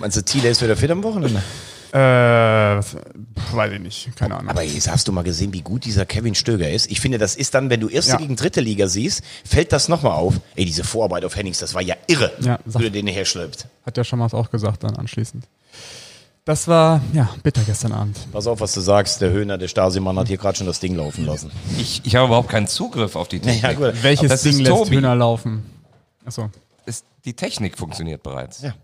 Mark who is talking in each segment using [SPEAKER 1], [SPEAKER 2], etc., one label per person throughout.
[SPEAKER 1] Meinst du, Thiele ist wieder fit am Wochenende?
[SPEAKER 2] Äh, was, weiß ich nicht, keine Ahnung.
[SPEAKER 1] Aber jetzt hast du mal gesehen, wie gut dieser Kevin Stöger ist. Ich finde, das ist dann, wenn du erste
[SPEAKER 2] Ja.
[SPEAKER 1] gegen dritte Liga siehst, fällt das nochmal auf. Ey, diese Vorarbeit auf Hennings, das war ja irre,
[SPEAKER 2] Ja,
[SPEAKER 1] wie
[SPEAKER 2] sag-
[SPEAKER 1] du den herschleppt.
[SPEAKER 2] Hat ja schon mal auch gesagt dann anschließend. Das war, ja, bitter gestern Abend.
[SPEAKER 1] Pass auf, was du sagst. Der Höhner, der Stasi-Mann hat hier gerade schon das Ding laufen lassen.
[SPEAKER 3] Ich, ich habe überhaupt keinen Zugriff auf die Technik.
[SPEAKER 1] Ja, gut.
[SPEAKER 2] Welches
[SPEAKER 3] Das
[SPEAKER 2] Ding lässt
[SPEAKER 3] Tobi.
[SPEAKER 2] Hühner laufen? Achso.
[SPEAKER 3] Ist, die Technik funktioniert bereits.
[SPEAKER 1] Ja.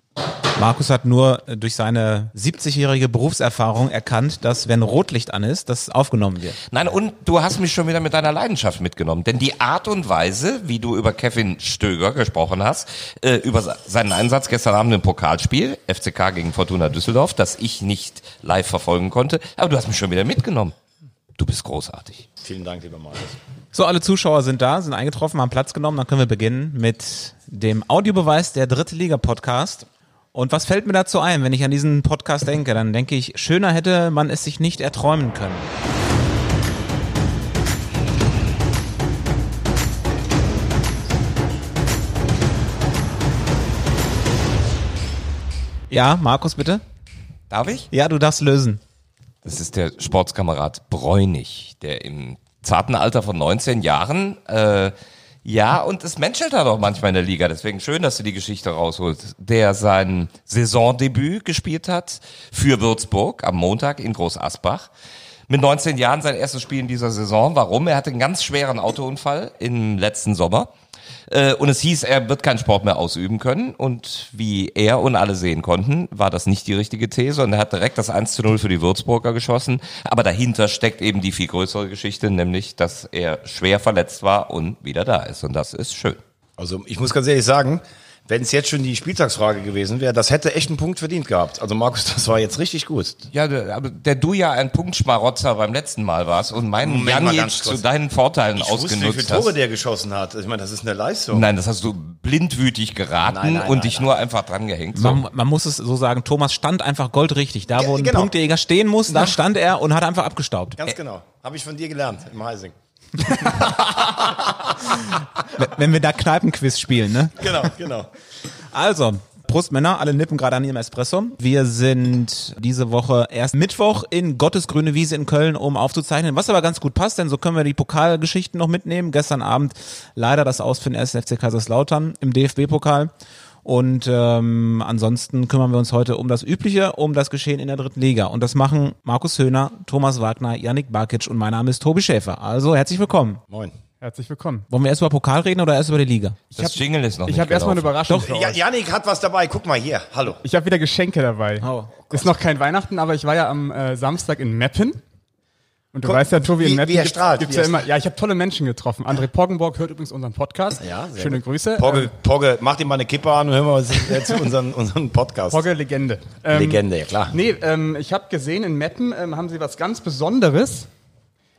[SPEAKER 4] Markus hat nur äh, durch seine 70-jährige Berufserfahrung erkannt, dass wenn Rotlicht an ist, das aufgenommen wird.
[SPEAKER 3] Nein, und du hast mich schon wieder mit deiner Leidenschaft mitgenommen. Denn die Art und Weise, wie du über Kevin Stöger gesprochen hast, äh, über se- seinen Einsatz gestern Abend im Pokalspiel, FCK gegen Fortuna Düsseldorf, das ich nicht live verfolgen konnte, aber du hast mich schon wieder mitgenommen. Du bist großartig.
[SPEAKER 1] Vielen Dank, lieber Markus.
[SPEAKER 4] So, alle Zuschauer sind da, sind eingetroffen, haben Platz genommen. Dann können wir beginnen mit dem Audiobeweis der Dritte Liga Podcast. Und was fällt mir dazu ein, wenn ich an diesen Podcast denke? Dann denke ich, schöner hätte man es sich nicht erträumen können. Ja, Markus, bitte?
[SPEAKER 3] Darf ich?
[SPEAKER 4] Ja, du darfst lösen.
[SPEAKER 3] Das ist der Sportskamerad Bräunig, der im zarten Alter von 19 Jahren, äh, ja, und es menschelt da doch manchmal in der Liga, deswegen schön, dass du die Geschichte rausholst, der sein Saisondebüt gespielt hat für Würzburg am Montag in Groß Asbach. Mit 19 Jahren sein erstes Spiel in dieser Saison. Warum? Er hatte einen ganz schweren Autounfall im letzten Sommer. Äh, Und es hieß, er wird keinen Sport mehr ausüben können. Und wie er und alle sehen konnten, war das nicht die richtige These. Und er hat direkt das 1 zu 0 für die Würzburger geschossen. Aber dahinter steckt eben die viel größere Geschichte, nämlich, dass er schwer verletzt war und wieder da ist. Und das ist schön.
[SPEAKER 1] Also ich muss ganz ehrlich sagen, wenn es jetzt schon die Spieltagsfrage gewesen wäre, das hätte echt einen Punkt verdient gehabt. Also Markus, das war jetzt richtig gut.
[SPEAKER 3] Ja, der, aber der du ja ein Punktschmarotzer beim letzten Mal warst und meinen Janic zu deinen Vorteilen
[SPEAKER 1] Ich wusste, wie
[SPEAKER 3] ausgenutzt
[SPEAKER 1] viele Tore
[SPEAKER 3] hast.
[SPEAKER 1] der geschossen hat. Ich meine, das ist eine Leistung.
[SPEAKER 3] Nein, das hast du blindwütig geraten
[SPEAKER 1] Nein, nein,
[SPEAKER 3] und
[SPEAKER 1] nein,
[SPEAKER 3] dich
[SPEAKER 1] nein.
[SPEAKER 3] nur einfach dran gehängt. So.
[SPEAKER 4] Man, man muss es so sagen, Thomas stand einfach goldrichtig. Da, wo ein
[SPEAKER 1] genau.
[SPEAKER 4] Punktejäger stehen muss, da stand er und hat einfach abgestaubt.
[SPEAKER 1] Ganz genau. Habe ich von dir gelernt im Heising.
[SPEAKER 4] Wenn wir da Kneipenquiz spielen, ne?
[SPEAKER 1] Genau, genau.
[SPEAKER 4] Also, Prost Männer, alle nippen gerade an ihrem Espresso. Wir sind diese Woche erst Mittwoch in Gottes grüne Wiese in Köln, um aufzuzeichnen, was aber ganz gut passt, denn so können wir die Pokalgeschichten noch mitnehmen. Gestern Abend leider das Aus für den 1. FC Kaiserslautern im DFB-Pokal. Und ähm, ansonsten kümmern wir uns heute um das Übliche, um das Geschehen in der dritten Liga. Und das machen Markus Höhner, Thomas Wagner, Yannick Barkic und mein Name ist Tobi Schäfer. Also herzlich willkommen.
[SPEAKER 1] Moin.
[SPEAKER 2] Herzlich willkommen.
[SPEAKER 4] Wollen wir erst über Pokal reden oder erst über die Liga?
[SPEAKER 3] das Jingle ist noch
[SPEAKER 2] Ich
[SPEAKER 3] nicht
[SPEAKER 2] habe erstmal eine. Überraschung für
[SPEAKER 1] Ja,
[SPEAKER 2] euch.
[SPEAKER 1] Janik hat was dabei. Guck mal hier. Hallo.
[SPEAKER 2] Ich habe wieder Geschenke dabei.
[SPEAKER 4] Oh,
[SPEAKER 2] ist noch kein Weihnachten, aber ich war ja am äh, Samstag in Meppen. Und du
[SPEAKER 1] Guck,
[SPEAKER 2] weißt ja, Tobi,
[SPEAKER 1] wie-
[SPEAKER 2] in
[SPEAKER 1] er
[SPEAKER 2] gibt's,
[SPEAKER 1] strahlt,
[SPEAKER 2] gibt's
[SPEAKER 1] wie
[SPEAKER 2] ja
[SPEAKER 1] er
[SPEAKER 2] immer. Ja, ich habe tolle Menschen getroffen. André Poggenborg hört übrigens unseren Podcast.
[SPEAKER 1] Ja, sehr
[SPEAKER 2] Schöne
[SPEAKER 1] gut.
[SPEAKER 2] Grüße.
[SPEAKER 1] Pogge,
[SPEAKER 2] Ähm,
[SPEAKER 1] Pogge, mach dir mal eine Kippe an und hör mal zu unseren, unseren Podcast.
[SPEAKER 2] Pogge Legende. Ähm,
[SPEAKER 1] Legende, ja klar.
[SPEAKER 2] Nee, ähm, ich habe gesehen, in Meppen ähm, haben sie was ganz Besonderes.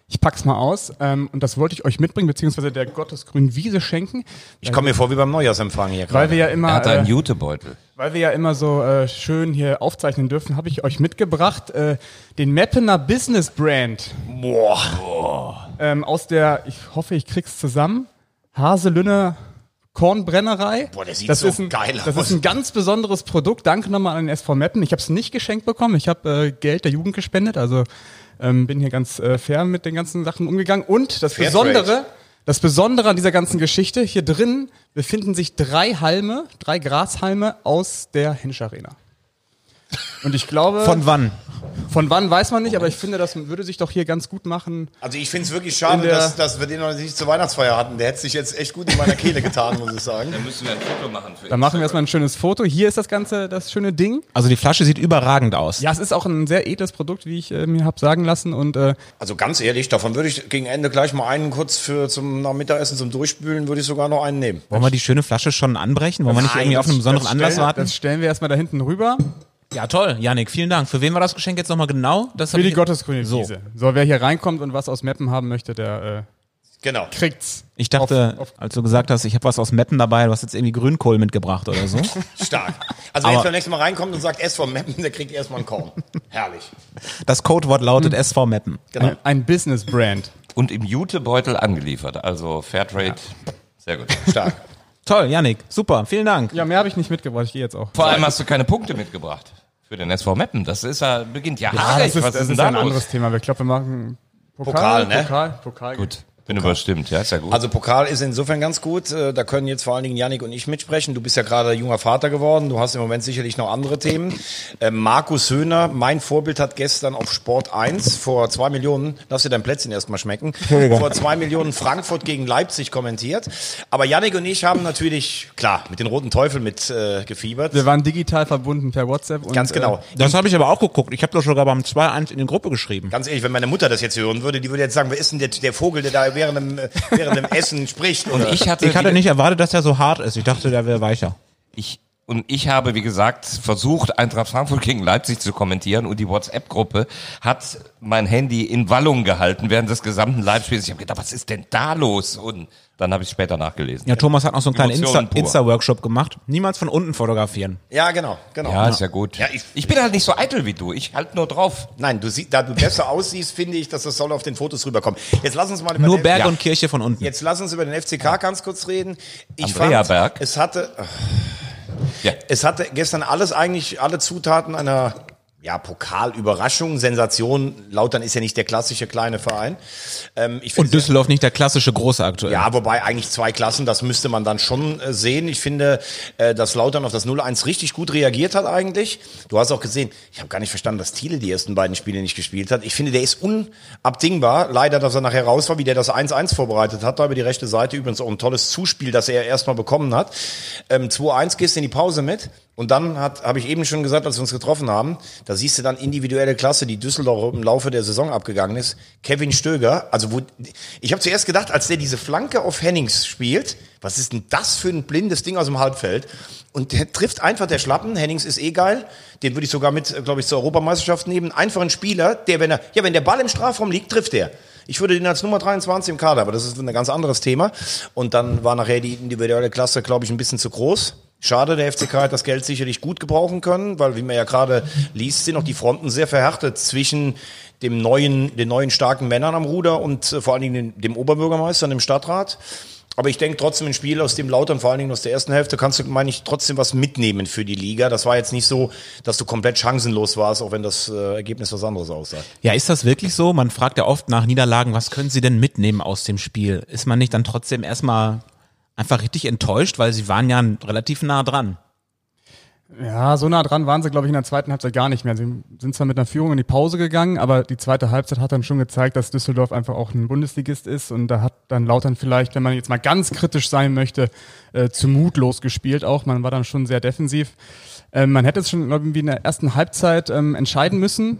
[SPEAKER 2] Ich pack's mal aus. Ähm, und das wollte ich euch mitbringen, beziehungsweise der Gottesgrün Wiese schenken.
[SPEAKER 1] Ich komme mir vor wie beim Neujahrsempfang hier
[SPEAKER 2] Weil
[SPEAKER 1] gerade.
[SPEAKER 2] wir ja
[SPEAKER 3] Er
[SPEAKER 2] immer,
[SPEAKER 3] hat
[SPEAKER 2] äh,
[SPEAKER 3] einen Jutebeutel.
[SPEAKER 2] Weil wir ja immer so äh, schön hier aufzeichnen dürfen, habe ich euch mitgebracht äh, den Meppener Business Brand
[SPEAKER 1] Boah.
[SPEAKER 2] ähm, aus der, ich hoffe, ich krieg's zusammen, Haselünne Kornbrennerei.
[SPEAKER 1] Boah, der sieht
[SPEAKER 2] das
[SPEAKER 1] so
[SPEAKER 2] ist ein,
[SPEAKER 1] geil
[SPEAKER 2] Das
[SPEAKER 1] aus.
[SPEAKER 2] ist ein ganz besonderes Produkt. Danke nochmal an den SV Meppen. Ich habe es nicht geschenkt bekommen. Ich habe äh, Geld der Jugend gespendet. Also ähm, bin hier ganz äh, fair mit den ganzen Sachen umgegangen. Und das
[SPEAKER 1] Fairtrade.
[SPEAKER 2] Besondere, das Besondere an dieser ganzen Geschichte, hier drin befinden sich drei Halme, drei Grashalme aus der Hensch Arena. Und ich glaube,
[SPEAKER 4] Von wann?
[SPEAKER 2] Von wann weiß man nicht, aber ich finde, das würde sich doch hier ganz gut machen.
[SPEAKER 1] Also ich finde es wirklich schade, dass, dass wir den noch nicht zur Weihnachtsfeier hatten. Der hätte sich jetzt echt gut in meiner Kehle getan, muss ich sagen.
[SPEAKER 3] Dann müssen wir ein Foto machen für
[SPEAKER 2] Dann machen wir erstmal ein schönes Foto. Hier ist das ganze, das schöne Ding.
[SPEAKER 4] Also die Flasche sieht überragend aus.
[SPEAKER 2] Ja, es ist auch ein sehr edles Produkt, wie ich äh, mir habe sagen lassen. Und äh,
[SPEAKER 1] Also ganz ehrlich, davon würde ich gegen Ende gleich mal einen kurz für zum nach Mittagessen zum Durchspülen, würde ich sogar noch einen nehmen.
[SPEAKER 4] Wollen wir die schöne Flasche schon anbrechen? Wollen wir nicht irgendwie auf einen besonderen Anlass warten?
[SPEAKER 2] das stellen wir erstmal da hinten rüber.
[SPEAKER 4] Ja, toll. Janik, vielen Dank. Für wen war das Geschenk jetzt nochmal genau? Das
[SPEAKER 2] Für die Gottesgrüne
[SPEAKER 4] So.
[SPEAKER 2] Wiese. So, wer hier reinkommt und was aus Meppen haben möchte, der
[SPEAKER 1] Genau.
[SPEAKER 2] äh, kriegt's.
[SPEAKER 4] Ich dachte,
[SPEAKER 2] Auf- auf-
[SPEAKER 4] als du gesagt hast, ich habe was aus Meppen dabei, du hast jetzt irgendwie Grünkohl mitgebracht oder so.
[SPEAKER 1] Stark. Also wer jetzt beim nächsten Mal reinkommt und sagt SV Meppen, der kriegt erstmal einen Korn. Herrlich.
[SPEAKER 4] Das Codewort lautet SV Meppen.
[SPEAKER 1] Genau.
[SPEAKER 2] Ein, ein Business-Brand.
[SPEAKER 3] Und im Jutebeutel angeliefert. Also Fairtrade. Sehr gut.
[SPEAKER 1] Stark.
[SPEAKER 4] Toll, Yannick, super, vielen Dank.
[SPEAKER 2] Ja, mehr habe ich nicht mitgebracht. Ich gehe jetzt auch.
[SPEAKER 3] Vor allem hast du keine Punkte mitgebracht für den SV Meppen. Das ist ja, beginnt ja,
[SPEAKER 2] Ja,
[SPEAKER 3] haarig.
[SPEAKER 2] das ist,
[SPEAKER 3] Was
[SPEAKER 2] das
[SPEAKER 3] ist denn
[SPEAKER 2] ist
[SPEAKER 3] da
[SPEAKER 2] ein
[SPEAKER 3] los?
[SPEAKER 2] anderes Thema. Ich glaube, wir machen Pokal,
[SPEAKER 1] Pokal, ne?
[SPEAKER 2] Pokal, Pokal.
[SPEAKER 3] Gut, bin überstimmt, ja, ist ja gut.
[SPEAKER 1] Also Pokal ist insofern ganz gut. Äh, Da können jetzt vor allen Dingen Yannick und ich mitsprechen. Du bist ja gerade junger Vater geworden. Du hast im Moment sicherlich noch andere Themen. Äh, Markus Höhner, mein Vorbild, hat gestern auf Sport 1 vor zwei Millionen, lass dir dein Plätzchen erstmal schmecken, vor zwei Millionen Frankfurt gegen Leipzig kommentiert. Aber Yannick und ich haben natürlich, klar, mit den Roten Teufeln mit äh, gefiebert.
[SPEAKER 2] Wir waren digital verbunden per WhatsApp. Und,
[SPEAKER 1] Ganz genau.
[SPEAKER 4] Das habe ich aber auch geguckt. Ich habe doch sogar beim 2-1 in die Gruppe geschrieben.
[SPEAKER 1] Ganz ehrlich, wenn meine Mutter das jetzt hören würde, die würde jetzt sagen, wer ist denn der, der Vogel, der da während dem, äh, während dem Essen spricht?
[SPEAKER 3] und
[SPEAKER 1] Oder?
[SPEAKER 3] ich hatte,
[SPEAKER 4] Ich hatte nicht erwartet, dass er so hart ist. Ich dachte, der wäre weicher.
[SPEAKER 3] Ich, und ich habe, wie gesagt, versucht, Eintracht Frankfurt gegen Leipzig zu kommentieren und die WhatsApp-Gruppe hat mein Handy in Wallung gehalten während des gesamten Live-Spiels. Ich habe gedacht, was ist denn da los? Und dann habe ich später nachgelesen.
[SPEAKER 4] Ja, Thomas hat noch so einen kleinen Insta-. Insta-Workshop gemacht. Niemals von unten fotografieren.
[SPEAKER 1] ja, genau, genau.
[SPEAKER 3] Ja, ist ja gut.
[SPEAKER 1] Ja, ich-
[SPEAKER 3] ich bin halt nicht so eitel wie du. Ich halt nur drauf.
[SPEAKER 1] Nein, du sie, da du besser aussiehst, finde ich, dass das soll auf den Fotos rüberkommen. Jetzt lass uns mal über
[SPEAKER 4] Nur
[SPEAKER 1] den,
[SPEAKER 4] Berg
[SPEAKER 3] Ja.
[SPEAKER 4] und Kirche von unten.
[SPEAKER 1] Jetzt lass uns über den FCK ganz kurz reden. Ich
[SPEAKER 3] Andrea
[SPEAKER 1] fand,
[SPEAKER 3] Berg.
[SPEAKER 1] es hatte,
[SPEAKER 3] Ja.
[SPEAKER 1] es hatte gestern alles eigentlich, alle Zutaten einer ja, Pokalüberraschung, Sensation. Lautern ist ja nicht der klassische kleine Verein. Ähm,
[SPEAKER 4] Und Düsseldorf nicht der klassische große aktuell.
[SPEAKER 1] Ja, wobei eigentlich zwei Klassen, das müsste man dann schon äh, sehen. Ich finde, äh, dass Lautern auf das 0-1 richtig gut reagiert hat eigentlich. Du hast auch gesehen, ich habe gar nicht verstanden, dass Thiele die ersten beiden Spiele nicht gespielt hat. Ich finde, der ist unabdingbar. Leider, dass er nachher raus war, wie der das 1-1 vorbereitet hat. Da über die rechte Seite übrigens auch ein tolles Zuspiel, das er erstmal bekommen hat. Ähm, 2-1 gehst in die Pause mit. Und dann habe ich eben schon gesagt, als wir uns getroffen haben, da siehst du dann individuelle Klasse, die Düsseldorf im Laufe der Saison abgegangen ist. Kevin Stöger, also wo, ich habe zuerst gedacht, als der diese Flanke auf Hennings spielt, was ist denn das für ein blindes Ding aus dem Halbfeld? Und der trifft einfach der Schlappen. Hennings ist eh geil. Den würde ich sogar mit, glaube ich, zur Europameisterschaft nehmen. Einfach ein Spieler, der, wenn er, ja, wenn der Ball im Strafraum liegt, trifft er. Ich würde den als Nummer 23 im Kader, aber das ist ein ganz anderes Thema. Und dann war nachher die individuelle Klasse, glaube ich, ein bisschen zu groß. Schade, der FCK hat das Geld sicherlich gut gebrauchen können, weil, wie man ja gerade liest, sind auch die Fronten sehr verhärtet zwischen dem neuen, den neuen starken Männern am Ruder und äh, vor allen Dingen dem, dem Oberbürgermeister und dem Stadtrat. Aber ich denke trotzdem ein Spiel aus dem Lautern, vor allen Dingen aus der ersten Hälfte, kannst du, meine ich, trotzdem was mitnehmen für die Liga. Das war jetzt nicht so, dass du komplett chancenlos warst, auch wenn das äh, Ergebnis was anderes aussah.
[SPEAKER 4] Ja, ist das wirklich so? Man fragt ja oft nach Niederlagen, was können Sie denn mitnehmen aus dem Spiel? Ist man nicht dann trotzdem erstmal einfach richtig enttäuscht, weil Sie waren ja relativ nah dran?
[SPEAKER 2] Ja, so nah dran waren sie, glaube ich, in der zweiten Halbzeit gar nicht mehr. Sie sind zwar mit einer Führung in die Pause gegangen, aber die zweite Halbzeit hat dann schon gezeigt, dass Düsseldorf einfach auch ein Bundesligist ist und da hat dann Lautern vielleicht, wenn man jetzt mal ganz kritisch sein möchte, äh, zu mutlos gespielt auch. Man war dann schon sehr defensiv. Ähm, man hätte es schon irgendwie in der ersten Halbzeit ähm, entscheiden müssen,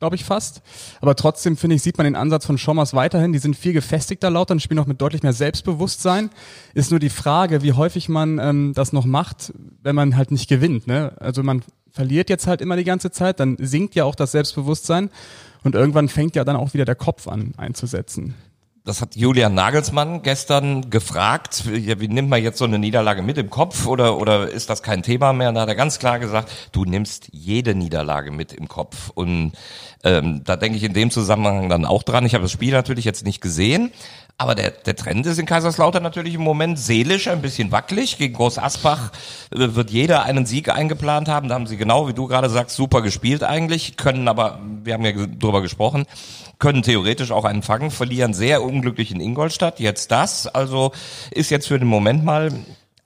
[SPEAKER 2] glaube ich fast. Aber trotzdem finde ich, sieht man den Ansatz von Schommers weiterhin. Die sind viel gefestigter Lautern, spielen auch mit deutlich mehr Selbstbewusstsein. Ist nur die Frage, wie häufig man ähm, das noch macht, wenn man halt nicht gewinnt. Ne? Also man verliert jetzt halt immer die ganze Zeit, dann sinkt ja auch das Selbstbewusstsein und irgendwann fängt ja dann auch wieder der Kopf an einzusetzen.
[SPEAKER 3] Das hat Julian Nagelsmann gestern gefragt. Wie nimmt man jetzt so eine Niederlage mit im Kopf oder, oder ist das kein Thema mehr? Und da hat er ganz klar gesagt, du nimmst jede Niederlage mit im Kopf. Und ähm, da denke ich in dem Zusammenhang dann auch dran. Ich habe das Spiel natürlich jetzt nicht gesehen, aber der, der Trend ist in Kaiserslautern natürlich im Moment seelisch ein bisschen wackelig. Gegen Groß Asbach äh, wird jeder einen Sieg eingeplant haben. Da haben sie genau, wie du gerade sagst, super gespielt eigentlich, können aber, wir haben ja drüber gesprochen, können theoretisch auch einen fangen, verlieren sehr unglücklich in Ingolstadt. Jetzt das, also ist jetzt für den Moment mal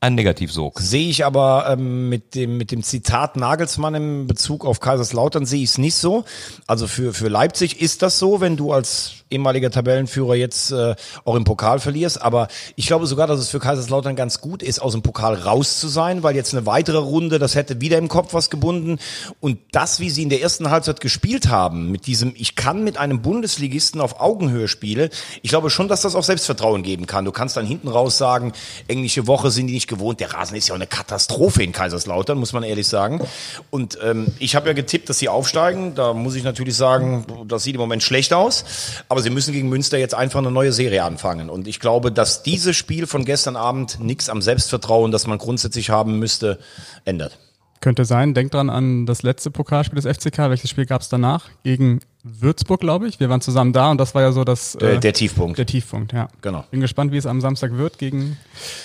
[SPEAKER 3] ein Negativsog.
[SPEAKER 1] Sehe ich aber ähm, mit dem mit dem Zitat Nagelsmann im Bezug auf Kaiserslautern sehe ich es nicht so. Also für für Leipzig ist das so, wenn du als ehemaliger Tabellenführer jetzt äh, auch im Pokal verlierst. Aber ich glaube sogar, dass es für Kaiserslautern ganz gut ist, aus dem Pokal raus zu sein, weil jetzt eine weitere Runde, das hätte wieder im Kopf was gebunden. Und das, wie sie in der ersten Halbzeit gespielt haben, mit diesem, ich kann mit einem Bundesligisten auf Augenhöhe spielen, ich glaube schon, dass das auch Selbstvertrauen geben kann. Du kannst dann hinten raus sagen, englische Woche sind die nicht gewohnt. Der Rasen ist ja auch eine Katastrophe in Kaiserslautern, muss man ehrlich sagen. Und ähm, ich habe ja getippt, dass sie aufsteigen. Da muss ich natürlich sagen, das sieht im Moment schlecht aus. Aber sie müssen gegen Münster jetzt einfach eine neue Serie anfangen. Und ich glaube, dass dieses Spiel von gestern Abend nichts am Selbstvertrauen, das man grundsätzlich haben müsste, ändert.
[SPEAKER 2] Könnte sein. Denkt dran an das letzte Pokalspiel des FCK. Welches Spiel gab es danach? Gegen Würzburg, glaube ich. Wir waren zusammen da und das war ja so das
[SPEAKER 1] Der,
[SPEAKER 2] äh,
[SPEAKER 1] der Tiefpunkt.
[SPEAKER 2] der Tiefpunkt, ja.
[SPEAKER 1] Genau.
[SPEAKER 2] Bin gespannt, wie es am Samstag wird gegen